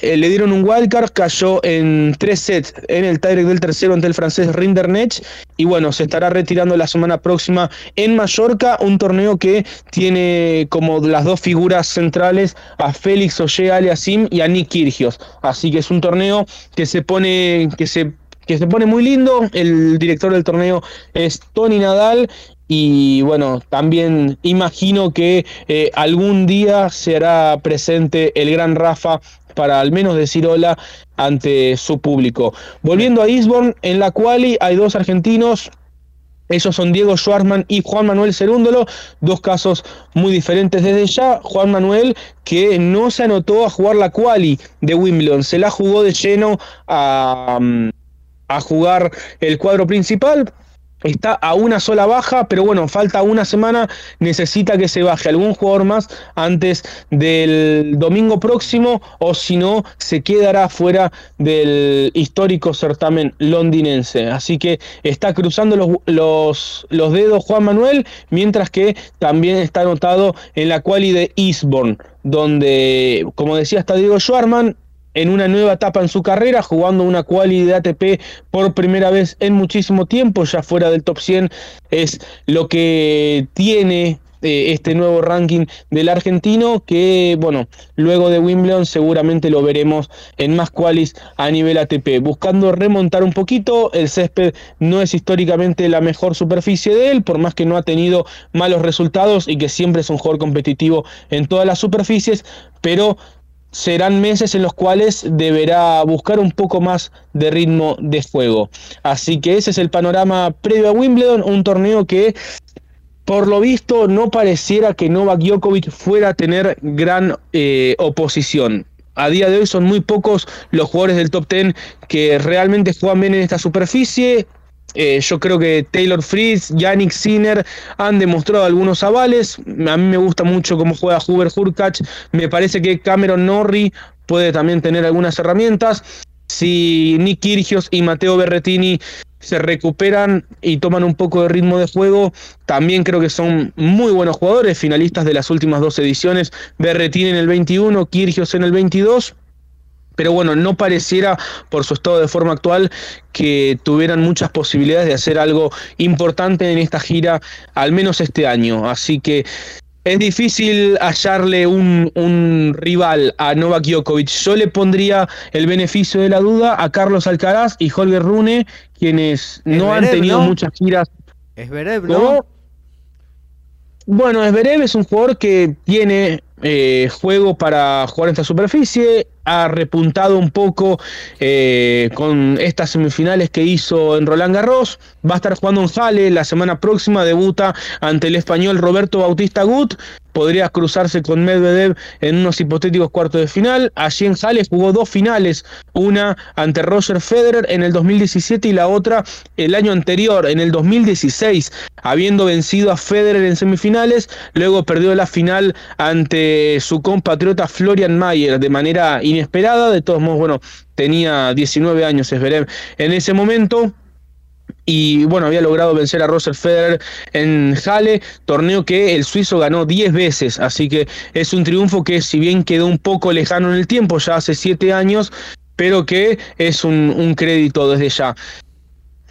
Eh, le dieron un wildcard, cayó en tres sets en el tiebreak del tercero ante el francés Rinderknecht. Y bueno, se estará retirando la semana próxima en Mallorca, un torneo que tiene como las dos figuras centrales a Félix Oye Aliasim y a Nick Kirgios. Así que es un torneo que se pone, que se, que se pone muy lindo. El director del torneo es Tony Nadal. Y bueno, también imagino que eh, algún día se hará presente el gran Rafa para al menos decir hola ante su público. Volviendo a Eastbourne, en la cual hay dos argentinos esos son Diego Schwartzman y Juan Manuel Cerúndolo, dos casos muy diferentes desde ya. Juan Manuel que no se anotó a jugar la quali de Wimbledon, se la jugó de lleno a, a jugar el cuadro principal, está a una sola baja, pero bueno, falta una semana, necesita que se baje algún jugador más antes del domingo próximo o si no, se quedará fuera del histórico certamen londinense. Así que está cruzando los, los, los dedos Juan Manuel, mientras que también está anotado en la quali de Eastbourne donde, como decía hasta Diego Schwarman, en una nueva etapa en su carrera, jugando una quali de ATP por primera vez en muchísimo tiempo, ya fuera del top 100, es lo que tiene eh, este nuevo ranking del argentino que bueno luego de Wimbledon seguramente lo veremos en más qualis a nivel ATP buscando remontar un poquito el césped no es históricamente la mejor superficie de él por más que no ha tenido malos resultados y que siempre es un jugador competitivo en todas las superficies pero serán meses en los cuales deberá buscar un poco más de ritmo de juego. Así que ese es el panorama previo a Wimbledon, un torneo que por lo visto no pareciera que Novak Djokovic fuera a tener gran eh, oposición. A día de hoy son muy pocos los jugadores del top 10 que realmente juegan bien en esta superficie. Eh, yo creo que Taylor Fritz, Yannick Sinner han demostrado algunos avales. A mí me gusta mucho cómo juega Huber Hurkacz. Me parece que Cameron Norrie puede también tener algunas herramientas. Si Nick Kirgios y Matteo Berretini se recuperan y toman un poco de ritmo de juego, también creo que son muy buenos jugadores, finalistas de las últimas dos ediciones. Berretini en el 21, Kirgios en el 22 pero bueno, no pareciera por su estado de forma actual que tuvieran muchas posibilidades de hacer algo importante en esta gira, al menos este año. Así que es difícil hallarle un, rival a Novak Djokovic. Yo le pondría el beneficio de la duda a Carlos Alcaraz y Holger Rune, quienes no han tenido muchas giras. Es ¿no? Bueno, Esberev es un jugador que tiene eh, juego para jugar en esta superficie, ha repuntado un poco eh, con estas semifinales que hizo en Roland Garros. Va a estar jugando en Halle la semana próxima, debuta ante el español Roberto Bautista Gut. Podría cruzarse con Medvedev en unos hipotéticos cuartos de final. Allí en Halle jugó dos finales, una ante Roger Federer en el 2017 y la otra el año anterior, en el 2016, habiendo vencido a Federer en semifinales. Luego perdió la final ante su compatriota Florian Mayer de manera inesperada. De todos modos, bueno, tenía 19 años en ese momento. Y bueno, había logrado vencer a Roger Federer en Halle, torneo que el suizo ganó 10 veces, así que es un triunfo que si bien quedó un poco lejano en el tiempo, ya hace 7 años, pero que es un crédito desde ya.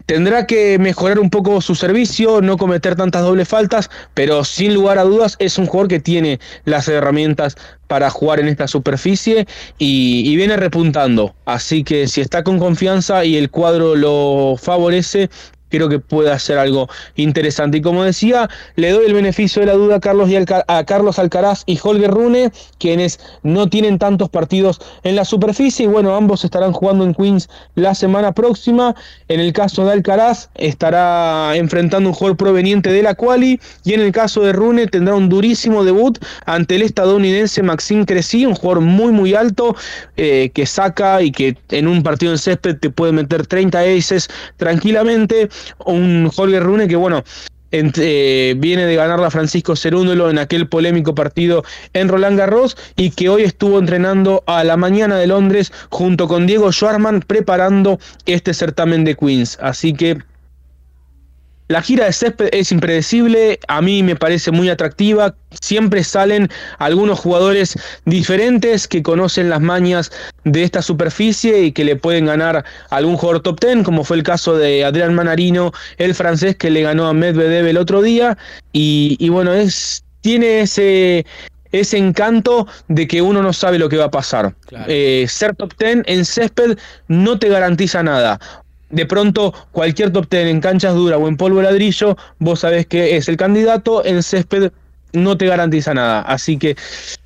Tendrá que mejorar un poco su servicio, no cometer tantas dobles faltas, pero sin lugar a dudas es un jugador que tiene las herramientas para jugar en esta superficie y, viene repuntando. Así que si está con confianza y el cuadro lo favorece, creo que puede hacer algo interesante. Y como decía, le doy el beneficio de la duda a Carlos, y a Carlos Alcaraz y Holger Rune, quienes no tienen tantos partidos en la superficie. Y bueno, ambos estarán jugando en Queens la semana próxima. En el caso de Alcaraz, estará enfrentando un jugador proveniente de la Quali. Y en el caso de Rune, tendrá un durísimo debut ante el estadounidense Maxime Cressy, un jugador muy, muy alto, eh, que saca y que en un partido en césped te puede meter 30 aces tranquilamente un Jorge Rune que, bueno, eh, viene de ganar a Francisco Cerúndolo en aquel polémico partido en Roland Garros y que hoy estuvo entrenando a la mañana de Londres junto con Diego Schwarman preparando este certamen de Queens. Así que la gira de césped es impredecible, a mí me parece muy atractiva, siempre salen algunos jugadores diferentes que conocen las mañas de esta superficie y que le pueden ganar a algún jugador top ten, como fue el caso de Adrián Manarino, el francés que le ganó a Medvedev el otro día, y, bueno, es, tiene ese, ese encanto de que uno no sabe lo que va a pasar. Eh, ser top ten en césped no te garantiza nada de pronto cualquier top ten en canchas duras o en polvo ladrillo, vos sabés que es el candidato, en césped no te garantiza nada. Así que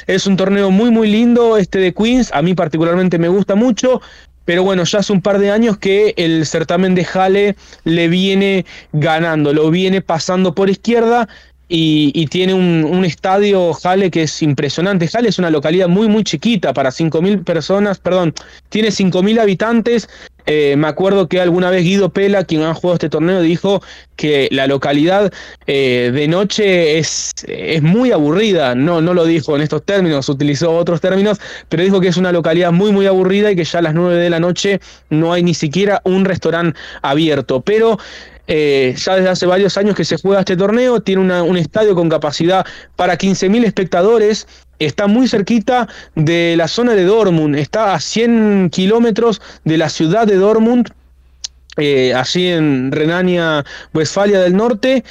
es un torneo muy muy lindo este de Queens, a mí particularmente me gusta mucho. Pero bueno, ya hace un par de años que el certamen de Halle le viene ganando, lo viene pasando por izquierda y, tiene un, un, estadio Jale que es impresionante. Jale es una localidad muy, muy chiquita para 5.000 personas, perdón, tiene 5.000 habitantes. Eh, me acuerdo que alguna vez Guido Pela, quien ha jugado este torneo, dijo que la localidad eh, de noche es, es muy aburrida. No, no lo dijo en estos términos, utilizó otros términos, pero dijo que es una localidad muy, muy aburrida y que ya a las 9 de la noche no hay ni siquiera un restaurante abierto. Pero eh, ya desde hace varios años que se juega este torneo, tiene un estadio con capacidad para 15.000 espectadores, está muy cerquita de la zona de Dortmund, está a 100 kilómetros de la ciudad de Dortmund, eh, allí en Renania, Westfalia del Norte,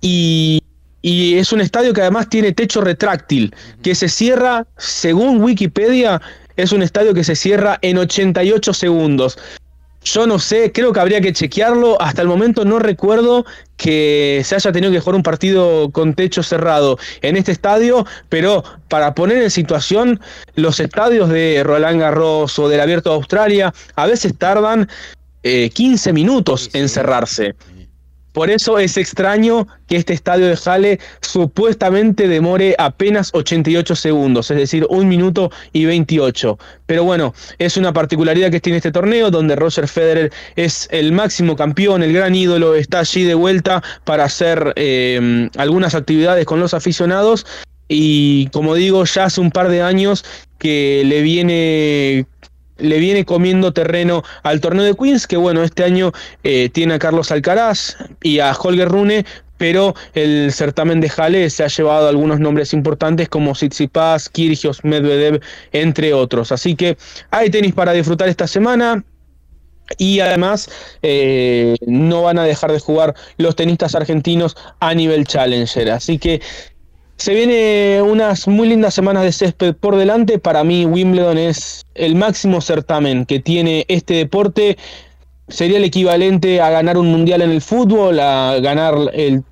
y, y es un estadio que además tiene techo retráctil, que se cierra, según Wikipedia, es un estadio que se cierra en 88 segundos. Yo no sé, creo que habría que chequearlo. Hasta el momento no recuerdo que se haya tenido que jugar un partido con techo cerrado en este estadio, pero para poner en situación, los estadios de Roland Garros o del Abierto de Australia a veces tardan 15 eh, minutos en cerrarse. Por eso es extraño que este estadio de Halle supuestamente demore apenas 88 segundos, es decir, un minuto y 28. Pero bueno, es una particularidad que tiene este torneo, donde Roger Federer es el máximo campeón, el gran ídolo, está allí de vuelta para hacer eh, algunas actividades con los aficionados. Y como digo, ya hace un par de años que le viene le viene comiendo terreno al torneo de Queens, que bueno, este año eh, tiene a Carlos Alcaraz y a Holger Rune, pero el certamen de Halle se ha llevado algunos nombres importantes como Tsitsipas, Kyrgios, Medvedev, entre otros. Así que hay tenis para disfrutar esta semana. Y además eh, no van a dejar de jugar los tenistas argentinos a nivel challenger. Así que se viene unas muy lindas semanas de césped por delante. Para mí Wimbledon es el máximo certamen que tiene este deporte. Sería el equivalente a ganar un mundial en el fútbol, a ganar el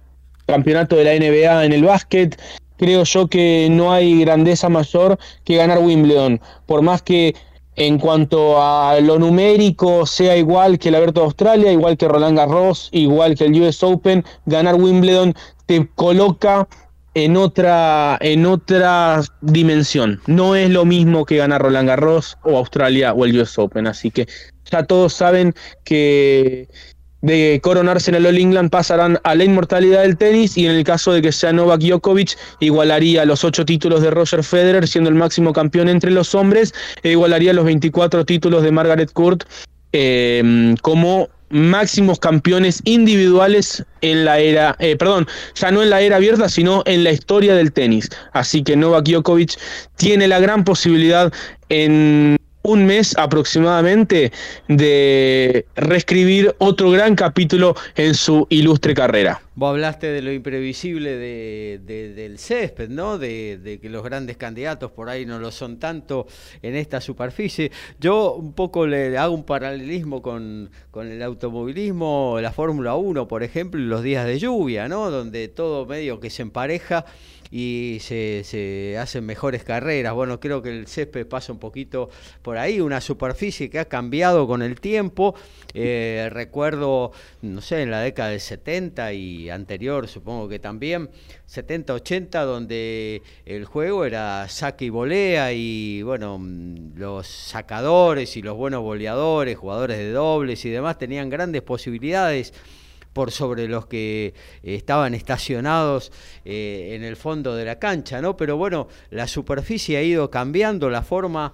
campeonato de la NBA en el básquet. Creo yo que no hay grandeza mayor que ganar Wimbledon. Por más que en cuanto a lo numérico, sea igual que el Abierto de Australia, igual que Roland Garros, igual que el US Open, ganar Wimbledon te coloca en otra, en otra dimensión. No es lo mismo que ganar Roland Garros o Australia o el US Open. Así que ya todos saben que de coronarse en el All England pasarán a la inmortalidad del tenis y en el caso de que sea Novak Djokovic igualaría los ocho títulos de Roger Federer siendo el máximo campeón entre los hombres e igualaría los 24 títulos de Margaret Court eh, como máximos campeones individuales en la era, eh, perdón, ya no en la era abierta, sino en la historia del tenis. Así que Novak Djokovic tiene la gran posibilidad en un mes aproximadamente de reescribir otro gran capítulo en su ilustre carrera. Vos hablaste de lo imprevisible de, del césped, ¿no? De, que los grandes candidatos por ahí no lo son tanto en esta superficie. Yo un poco le hago un paralelismo con, con el automovilismo, la Fórmula 1, por ejemplo, y los días de lluvia, ¿no? Donde todo medio que se empareja y se, se, hacen mejores carreras. Bueno, creo que el césped pasa un poquito por ahí, una superficie que ha cambiado con el tiempo. Eh, recuerdo, no sé, en la década del 70 y anterior, supongo que también, 70, 80, donde el juego era saque y volea y, bueno, los sacadores y los buenos boleadores, jugadores de dobles y demás tenían grandes posibilidades por sobre los que estaban estacionados eh, en el fondo de la cancha, ¿no? Pero bueno, la superficie ha ido cambiando, la forma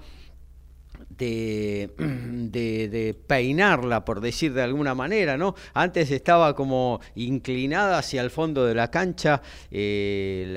de, de, peinarla, por decir de alguna manera, ¿no? Antes estaba como inclinada hacia el fondo de la cancha eh,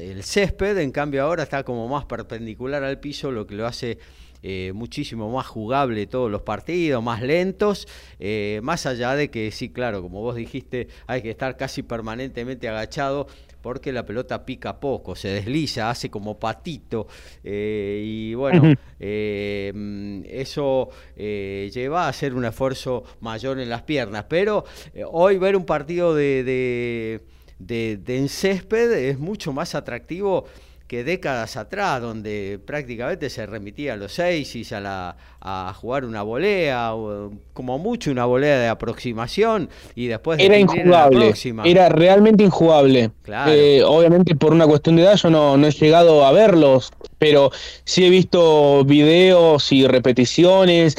el césped, en cambio ahora está como más perpendicular al piso, lo que lo hace eh, muchísimo más jugable todos los partidos, más lentos, eh, más allá de que sí, claro, como vos dijiste, hay que estar casi permanentemente agachado porque la pelota pica poco, se desliza, hace como patito eh, y bueno, eso lleva a hacer un esfuerzo mayor en las piernas, pero hoy ver un partido de, de, de, de en césped es mucho más atractivo que décadas atrás, donde prácticamente se remitía a los seis y a, la, a jugar una volea, o, como mucho una volea de aproximación, y después era injugable, era realmente injugable. Eh, obviamente por una cuestión de edad yo no, no he llegado a verlos, pero sí he visto videos y repeticiones,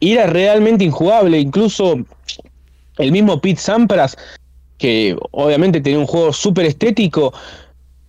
y era realmente injugable, incluso el mismo Pete Sampras, que obviamente tenía un juego súper estético,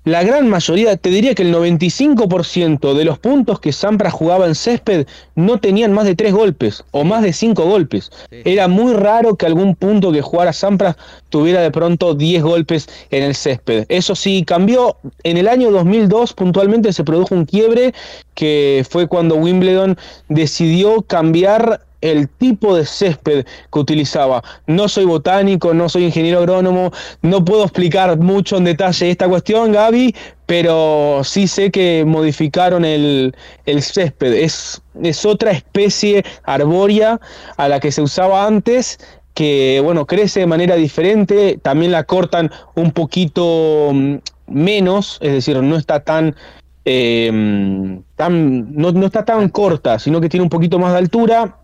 la gran mayoría, te diría que el 95% de los puntos que Sampras jugaba en césped no tenían más de tres golpes o más de cinco golpes. Era muy raro que algún punto que jugara Sampras tuviera de pronto 10 golpes en el césped. Eso sí, cambió. En el año 2002 puntualmente se produjo un quiebre que fue cuando Wimbledon decidió cambiar el tipo de césped que utilizaba. No soy botánico, no soy ingeniero agrónomo, no puedo explicar mucho en detalle esta cuestión, Gaby, pero sí sé que modificaron el, césped. Es, es otra especie arbórea a la que se usaba antes que bueno, crece de manera diferente, también la cortan un poquito mm, menos, es decir, no está tan eh, tan, no, no, está tan corta, sino que tiene un poquito más de altura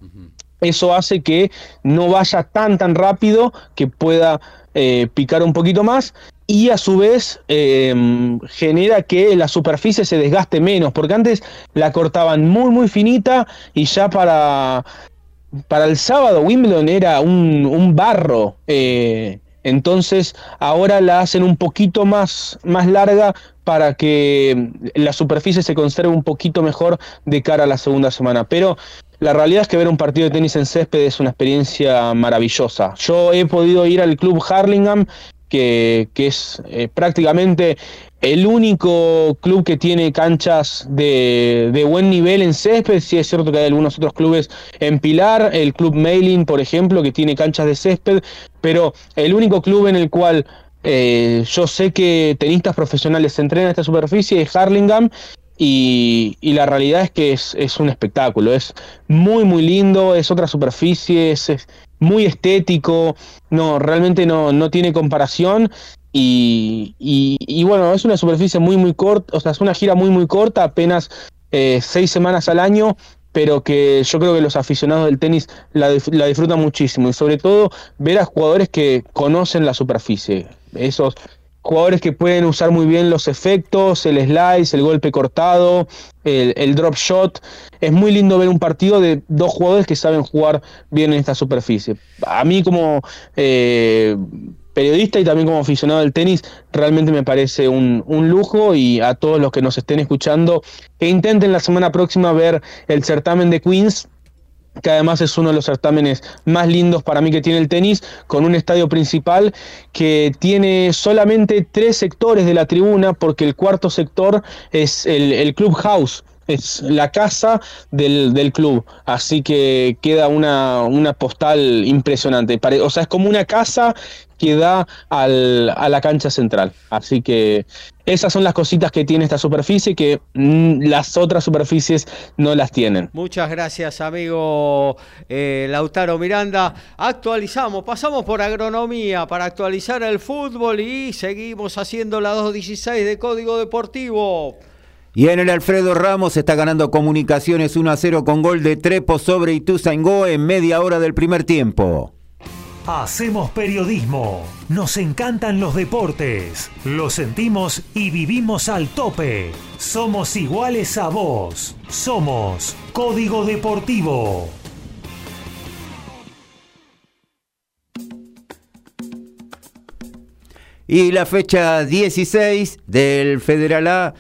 eso hace que no vaya tan tan rápido que pueda eh, picar un poquito más y a su vez em, genera que la superficie se desgaste menos, porque antes la cortaban muy muy finita y ya para, para el sábado Wimbledon era un, un barro. Eh, entonces ahora la hacen un poquito más, más larga para que la superficie se conserve un poquito mejor de cara a la segunda semana. Pero la realidad es que ver un partido de tenis en césped es una experiencia maravillosa. Yo he podido ir al club Harlingham, que, es eh, prácticamente el único club que tiene canchas de, buen nivel en césped. Sí es cierto que hay algunos otros clubes en Pilar, el club Mailing, por ejemplo, que tiene canchas de césped, pero el único club en el cual eh, yo sé que tenistas profesionales se entrenan en esta superficie es Harlingham y, la realidad es que es, un espectáculo, es muy muy lindo, es otra superficie, es, muy estético, no, realmente no, no tiene comparación y, y, bueno, es una superficie muy muy corta, o sea, es una gira muy muy corta, apenas eh, seis semanas al año, pero que yo creo que los aficionados del tenis la, la disfrutan muchísimo y sobre todo ver a jugadores que conocen la superficie. Esos jugadores que pueden usar muy bien los efectos, el slice, el golpe cortado, el, drop shot. Es muy lindo ver un partido de dos jugadores que saben jugar bien en esta superficie. A mí como eh, periodista y también como aficionado del tenis, realmente me parece un, un, lujo y a todos los que nos estén escuchando, que intenten la semana próxima ver el certamen de Queens que además es uno de los certámenes más lindos para mí que tiene el tenis, con un estadio principal que tiene solamente tres sectores de la tribuna, porque el cuarto sector es el, el clubhouse es la casa del, del, club, así que queda una, una postal impresionante. O sea, es como una casa que da al, a la cancha central. Así que esas son las cositas que tiene esta superficie que mm, las otras superficies no las tienen. Muchas gracias, amigo eh, Lautaro Miranda. Actualizamos, pasamos por agronomía para actualizar el fútbol y seguimos haciendo la 216 de Código Deportivo. Y en el Alfredo Ramos está ganando comunicaciones 1 a 0 con gol de Trepo sobre Ituzaingó en media hora del primer tiempo. Hacemos periodismo. Nos encantan los deportes. Lo sentimos y vivimos al tope. Somos iguales a vos. Somos Código Deportivo. Y la fecha 16 del Federal A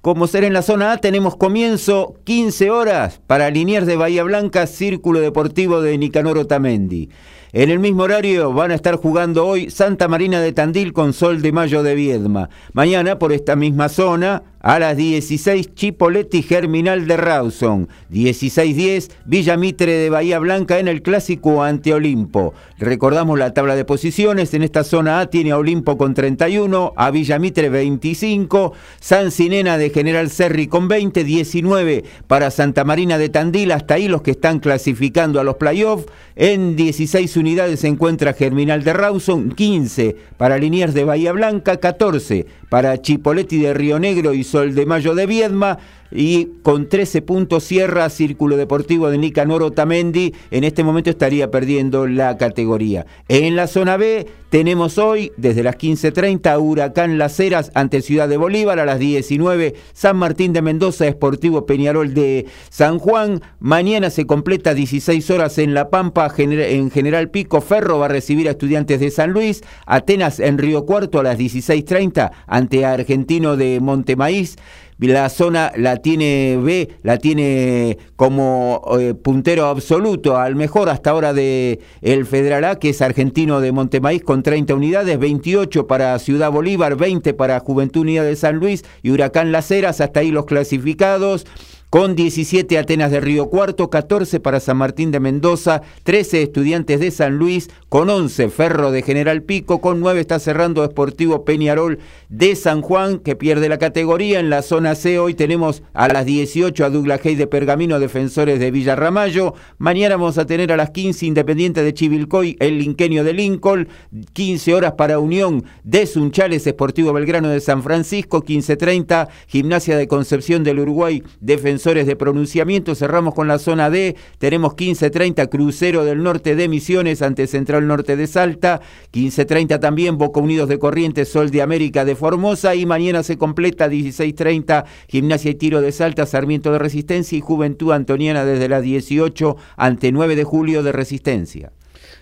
como ser en la zona A, tenemos comienzo 15 horas para Liniers de Bahía Blanca, Círculo Deportivo de Nicanor Otamendi. En el mismo horario van a estar jugando hoy Santa Marina de Tandil con Sol de Mayo de Viedma. Mañana por esta misma zona a las 16 Chipoletti Germinal de Rawson, 16.10 Villa Mitre de Bahía Blanca en el clásico ante Olimpo. Recordamos la tabla de posiciones, en esta zona A tiene a Olimpo con 31, a Villa Mitre 25, San Sinena de General Serri con 20, 19 para Santa Marina de Tandil, hasta ahí los que están clasificando a los playoffs, en 16 unidades se encuentra Germinal de Rawson, 15 para Liniers de Bahía Blanca, 14 para Chipoletti de Río Negro y Sol de Mayo de Viedma y con 13 puntos cierra Círculo Deportivo de Nicanor Otamendi, en este momento estaría perdiendo la categoría. En la zona B tenemos hoy desde las 15.30 Huracán Las Heras ante Ciudad de Bolívar, a las 19 San Martín de Mendoza, Esportivo Peñarol de San Juan, mañana se completa 16 horas en La Pampa, en General Pico, Ferro va a recibir a estudiantes de San Luis, Atenas en Río Cuarto a las 16.30 ante Argentino de Montemaíz, la zona la tiene B, la tiene como eh, puntero absoluto, al mejor hasta ahora de el Federal A, que es argentino de Montemaíz con 30 unidades, 28 para Ciudad Bolívar, 20 para Juventud Unida de San Luis y Huracán Las Heras, hasta ahí los clasificados con 17 Atenas de Río Cuarto, 14 para San Martín de Mendoza, 13 Estudiantes de San Luis, con 11 Ferro de General Pico, con 9 está cerrando Esportivo Peñarol de San Juan, que pierde la categoría. En la zona C hoy tenemos a las 18 a Douglas Hay de Pergamino, defensores de Villarramayo. Mañana vamos a tener a las 15 Independiente de Chivilcoy, el Linquenio de Lincoln, 15 horas para Unión de Sunchales, Esportivo Belgrano de San Francisco, 15.30 Gimnasia de Concepción del Uruguay, defensores de pronunciamiento. Cerramos con la zona D. Tenemos 15.30 Crucero del Norte de Misiones ante Central Norte de Salta. 15.30 también Boca Unidos de Corrientes, Sol de América de Formosa. Y mañana se completa 16.30 Gimnasia y Tiro de Salta, Sarmiento de Resistencia y Juventud Antoniana desde las 18 ante 9 de julio de Resistencia.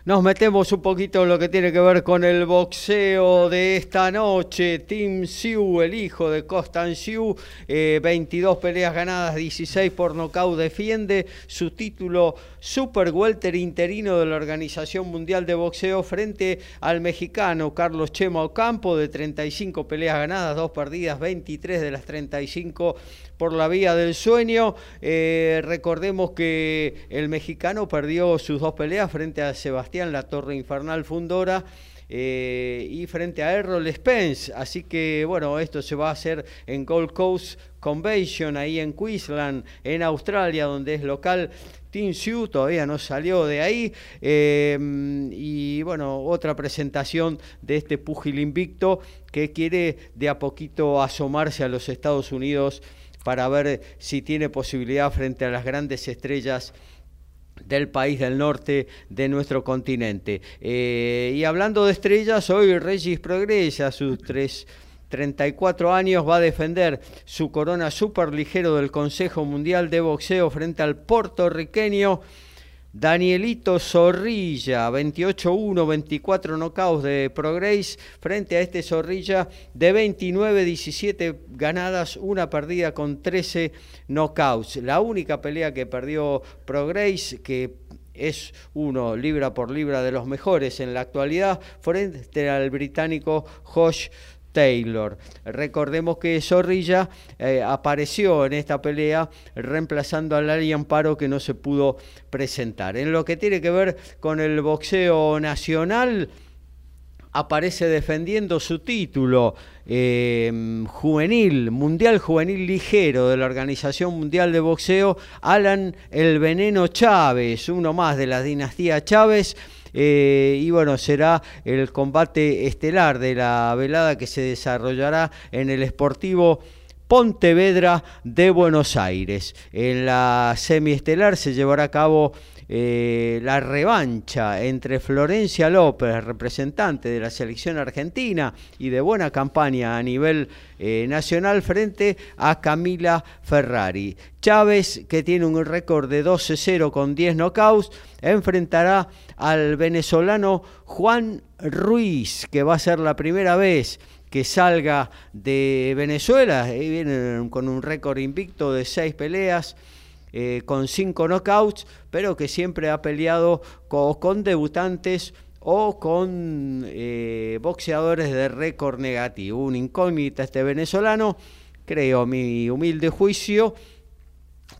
Nos metemos un poquito en lo que tiene que ver con el boxeo de esta noche. Tim Siu, el hijo de Costan Siu, 22 peleas ganadas, 16 por nocaut, defiende su título super welter interino de la Organización Mundial de Boxeo frente al mexicano Carlos Chema Ocampo, de 35 peleas ganadas, 2 perdidas, 23 de las 35 por la vía del sueño. Eh, recordemos que el mexicano perdió sus dos peleas frente a Sebastián La Torre Infernal Fundora. Eh, y frente a Errol Spence. Así que bueno, esto se va a hacer en Gold Coast Convention, ahí en Queensland, en Australia, donde es local. Team Sioux todavía no salió de ahí. Eh, y bueno, otra presentación de este púgil invicto que quiere de a poquito asomarse a los Estados Unidos para ver si tiene posibilidad frente a las grandes estrellas del país del norte de nuestro continente. Eh, y hablando de estrellas, hoy Regis progresa sus tres 34 años, va a defender su corona superligero del Consejo Mundial de Boxeo frente al puertorriqueño Danielito Zorrilla, 28-1, 24 knockouts de Progress frente a este Zorrilla de 29, 17 ganadas, una perdida con 13 knockouts. La única pelea que perdió Progress, que es uno libra por libra de los mejores en la actualidad, frente al británico Josh Taylor. Recordemos que Zorrilla eh, apareció en esta pelea reemplazando a Larry Amparo que no se pudo presentar. En lo que tiene que ver con el boxeo nacional, aparece defendiendo su título eh, juvenil, mundial juvenil ligero de la Organización Mundial de Boxeo, Alan El Veneno Chávez, uno más de la dinastía Chávez eh, y bueno, será el combate estelar de la velada que se desarrollará en el Esportivo Pontevedra de Buenos Aires. En la semiestelar se llevará a cabo eh, la revancha entre Florencia López, representante de la selección argentina y de buena campaña a nivel eh, nacional, frente a Camila Ferrari. Chávez, que tiene un récord de 12-0 con 10 knockouts, enfrentará al venezolano Juan Ruiz, que va a ser la primera vez que salga de Venezuela, y viene con un récord invicto de 6 peleas eh, con cinco knockouts, pero que siempre ha peleado con, debutantes o con eh, boxeadores de récord negativo. Un incógnita este venezolano, creo, mi humilde juicio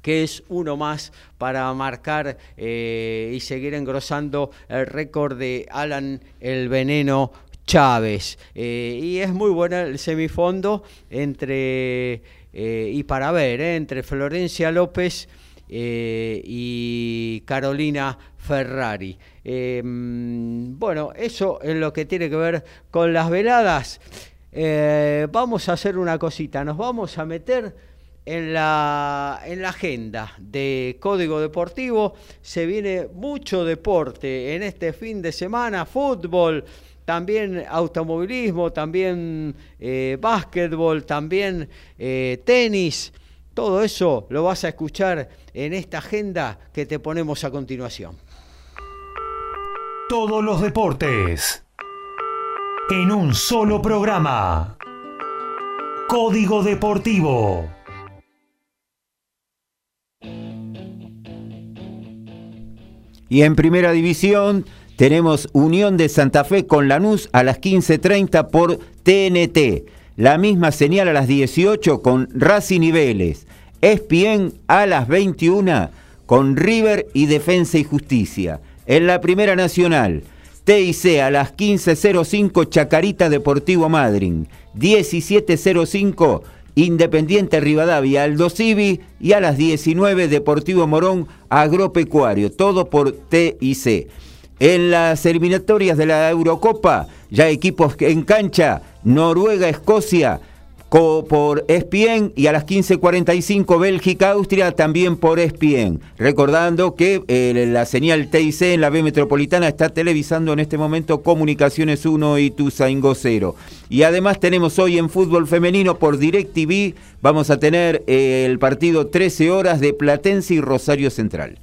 que es uno más para marcar eh, y seguir engrosando el récord de Alan el Veneno Chávez. y es muy bueno el semifondo entre, y para ver, entre Florencia López eh, y Carolina Ferrari. Em, bueno, eso es lo que tiene que ver con las veladas. Eh, vamos a hacer una cosita, nos vamos a meter en la, en la agenda de Código Deportivo. Se viene mucho deporte en este fin de semana, fútbol, también automovilismo, también eh, básquetbol, también tenis. Todo eso lo vas a escuchar en esta agenda que te ponemos a continuación. Todos los deportes en un solo programa. Código Deportivo. Y en primera división tenemos Unión de Santa Fe con Lanús a las 15.30 por TNT. La misma señal a las 18 con Racing y Vélez. ESPN a las 21 con River y Defensa y Justicia. En la Primera Nacional, TIC a las 15.05 Chacarita Deportivo Madryn. 17.05 Independiente Rivadavia Aldo Civi y a las 19 Deportivo Morón Agropecuario. Todo por TIC. En las eliminatorias de la Eurocopa, ya equipos en cancha, Noruega-Escocia por ESPN y a las 15.45 Bélgica-Austria también por ESPN. Recordando que eh, la señal TIC en la B Metropolitana está televisando en este momento Comunicaciones 1 y Tuzaingo 0. Y además tenemos hoy en fútbol femenino por DirecTV, vamos a tener eh, el partido 13 horas de Platense y Rosario Central.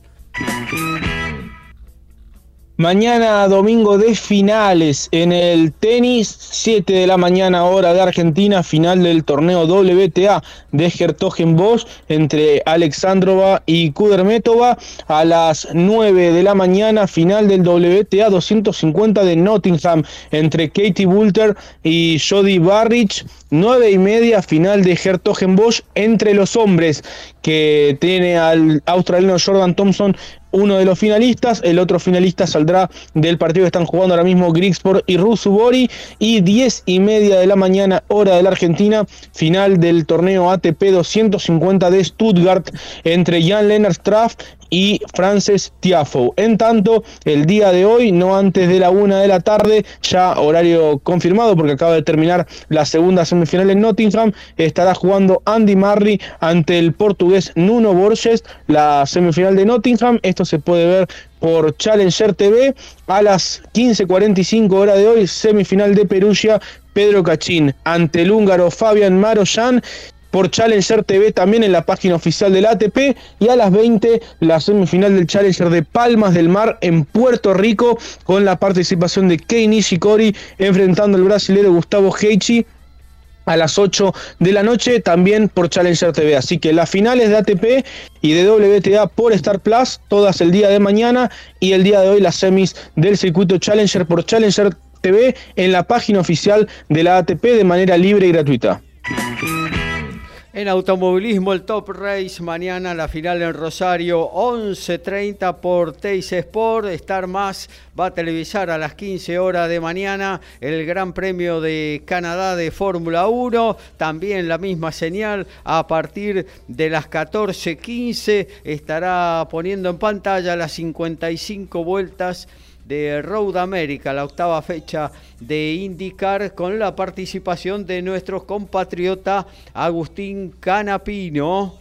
Mañana domingo de finales en el tenis, 7 de la mañana hora de Argentina, final del torneo WTA de Hertogenbosch entre Alexandrova y Kudermetova. A las 9 de la mañana, final del WTA 250 de Nottingham entre Katie Boulter y Jody Barrich. 9 y media, final de Hertogenbosch entre los hombres que tiene al australiano Jordan Thompson uno de los finalistas. El otro finalista saldrá del partido que están jugando ahora mismo Grigsport y Rusubori. Y 10 y media de la mañana, hora de la Argentina, final del torneo ATP 250 de Stuttgart entre Jan Lennart Straff y Frances Tiafo. En tanto, el día de hoy, no antes de la una de la tarde, ya horario confirmado porque acaba de terminar la segunda semifinal en Nottingham, estará jugando Andy Murray ante el portugués Nuno Borges, la semifinal de Nottingham. Esto se puede ver por Challenger TV a las 15.45 horas de hoy, semifinal de Perugia, Pedro Cachín ante el húngaro Fabian Maroyan por Challenger TV también en la página oficial del ATP y a las 20 la semifinal del Challenger de Palmas del Mar en Puerto Rico con la participación de Kei Nishikori enfrentando al brasilero Gustavo Heichi a las 8 de la noche también por Challenger TV. Así que las finales de ATP y de WTA por Star Plus, todas el día de mañana y el día de hoy las semis del circuito Challenger por Challenger TV en la página oficial de la ATP de manera libre y gratuita. En automovilismo, el Top Race, mañana la final en Rosario, 11.30 por Teis Sport. Star Más va a televisar a las 15 horas de mañana el Gran Premio de Canadá de Fórmula 1. También la misma señal a partir de las 14.15 estará poniendo en pantalla las 55 vueltas de Road America, la octava fecha de IndyCar, con la participación de nuestro compatriota Agustín Canapino.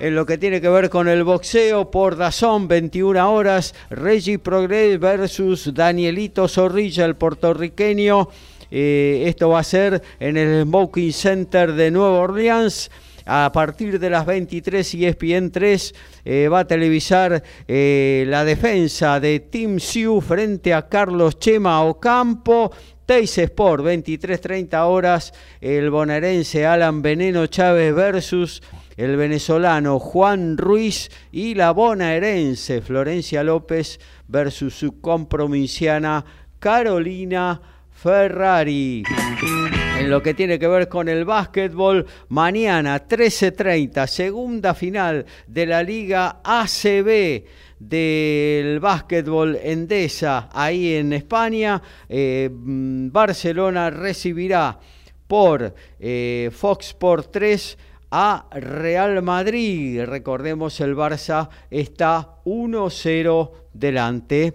En lo que tiene que ver con el boxeo, por Dazón, 21 horas, Reggie Progress versus Danielito Zorrilla, el puertorriqueño. Eh, esto va a ser en el Smoking Center de Nueva Orleans a partir de las 23 y ESPN 3 eh, va a televisar eh, la defensa de Team Siu frente a Carlos Chema Ocampo. Teis Sport, 23-30 horas, el bonaerense Alan Veneno Chávez versus el venezolano Juan Ruiz y la bonaerense Florencia López versus su comprominciana Carolina Ferrari. En lo que tiene que ver con el básquetbol, mañana 13.30, segunda final de la Liga ACB del básquetbol Endesa, ahí en España. Eh, mm, Barcelona recibirá por eh, Fox Sport 3 a Real Madrid. Recordemos, el Barça está 1-0 delante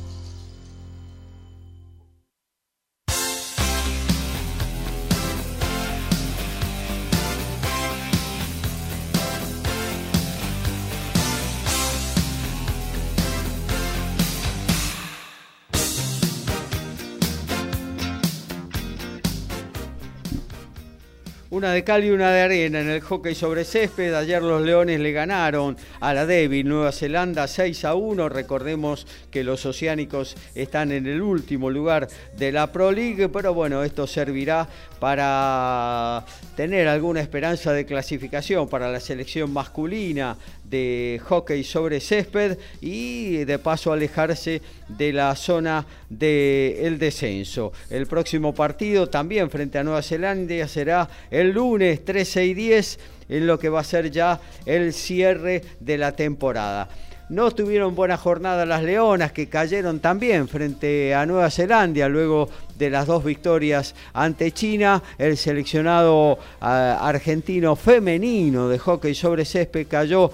Una de cal y una de arena en el hockey sobre césped. Ayer los Leones le ganaron a la débil Nueva Zelanda 6 a 1. Recordemos que los oceánicos están en el último lugar de la Pro League, pero bueno, esto servirá para tener alguna esperanza de clasificación para la selección masculina de hockey sobre césped y de paso alejarse de la zona del descenso. El próximo partido también frente a Nueva Zelanda será el lunes 13 y 10 en lo que va a ser ya el cierre de la temporada. No tuvieron buena jornada las Leonas, que cayeron también frente a Nueva Zelanda luego de las dos victorias ante China. El seleccionado ah, argentino femenino de hockey sobre césped cayó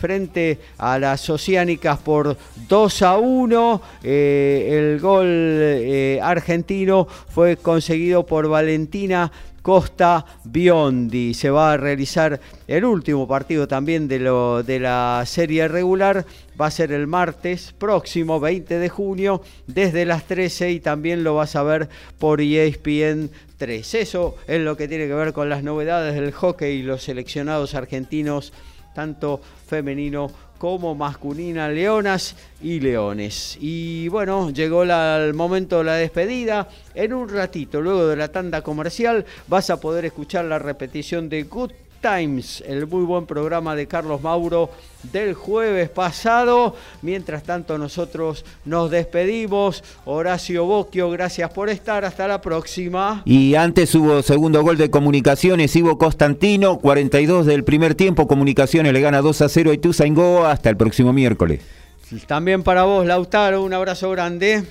frente a las oceánicas por 2 a 1. Eh, el gol eh, argentino fue conseguido por Valentina Costa Biondi. Se va a realizar el último partido también de, lo, de la serie regular. Va a ser el martes próximo, 20 de junio, desde las 13 y también lo vas a ver por ESPN 3. Eso es lo que tiene que ver con las novedades del hockey y los seleccionados argentinos, tanto femenino como masculina, leonas y leones. Y bueno, llegó el momento de la despedida. En un ratito, luego de la tanda comercial, vas a poder escuchar la repetición de Good Times, el muy buen programa de Carlos Mauro del jueves pasado. Mientras tanto nosotros nos despedimos. Horacio Boquio, gracias por estar. Hasta la próxima. Y antes hubo segundo gol de Comunicaciones, Ivo Constantino, 42 del primer tiempo. Comunicaciones le gana 2 a 0 a Ituzaingó. Hasta el próximo miércoles. También para vos, Lautaro, un abrazo grande.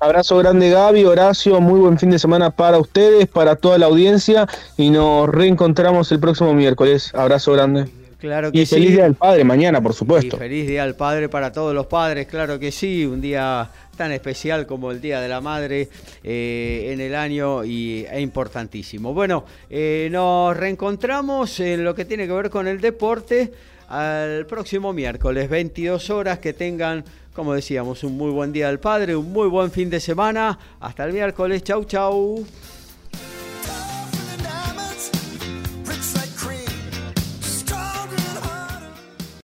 Abrazo grande Gaby, Horacio, muy buen fin de semana para ustedes, para toda la audiencia y nos reencontramos el próximo miércoles. Abrazo grande. Claro que y feliz Día del Padre mañana, por supuesto. Y feliz Día del Padre para todos los padres, claro que sí, un día tan especial como el Día de la Madre eh, en el año y, e importantísimo. Bueno, eh, nos reencontramos en lo que tiene que ver con el deporte al próximo miércoles, 22 horas, que tengan como decíamos, un muy buen día del padre, un muy buen fin de semana. Hasta el miércoles. Chau, chau.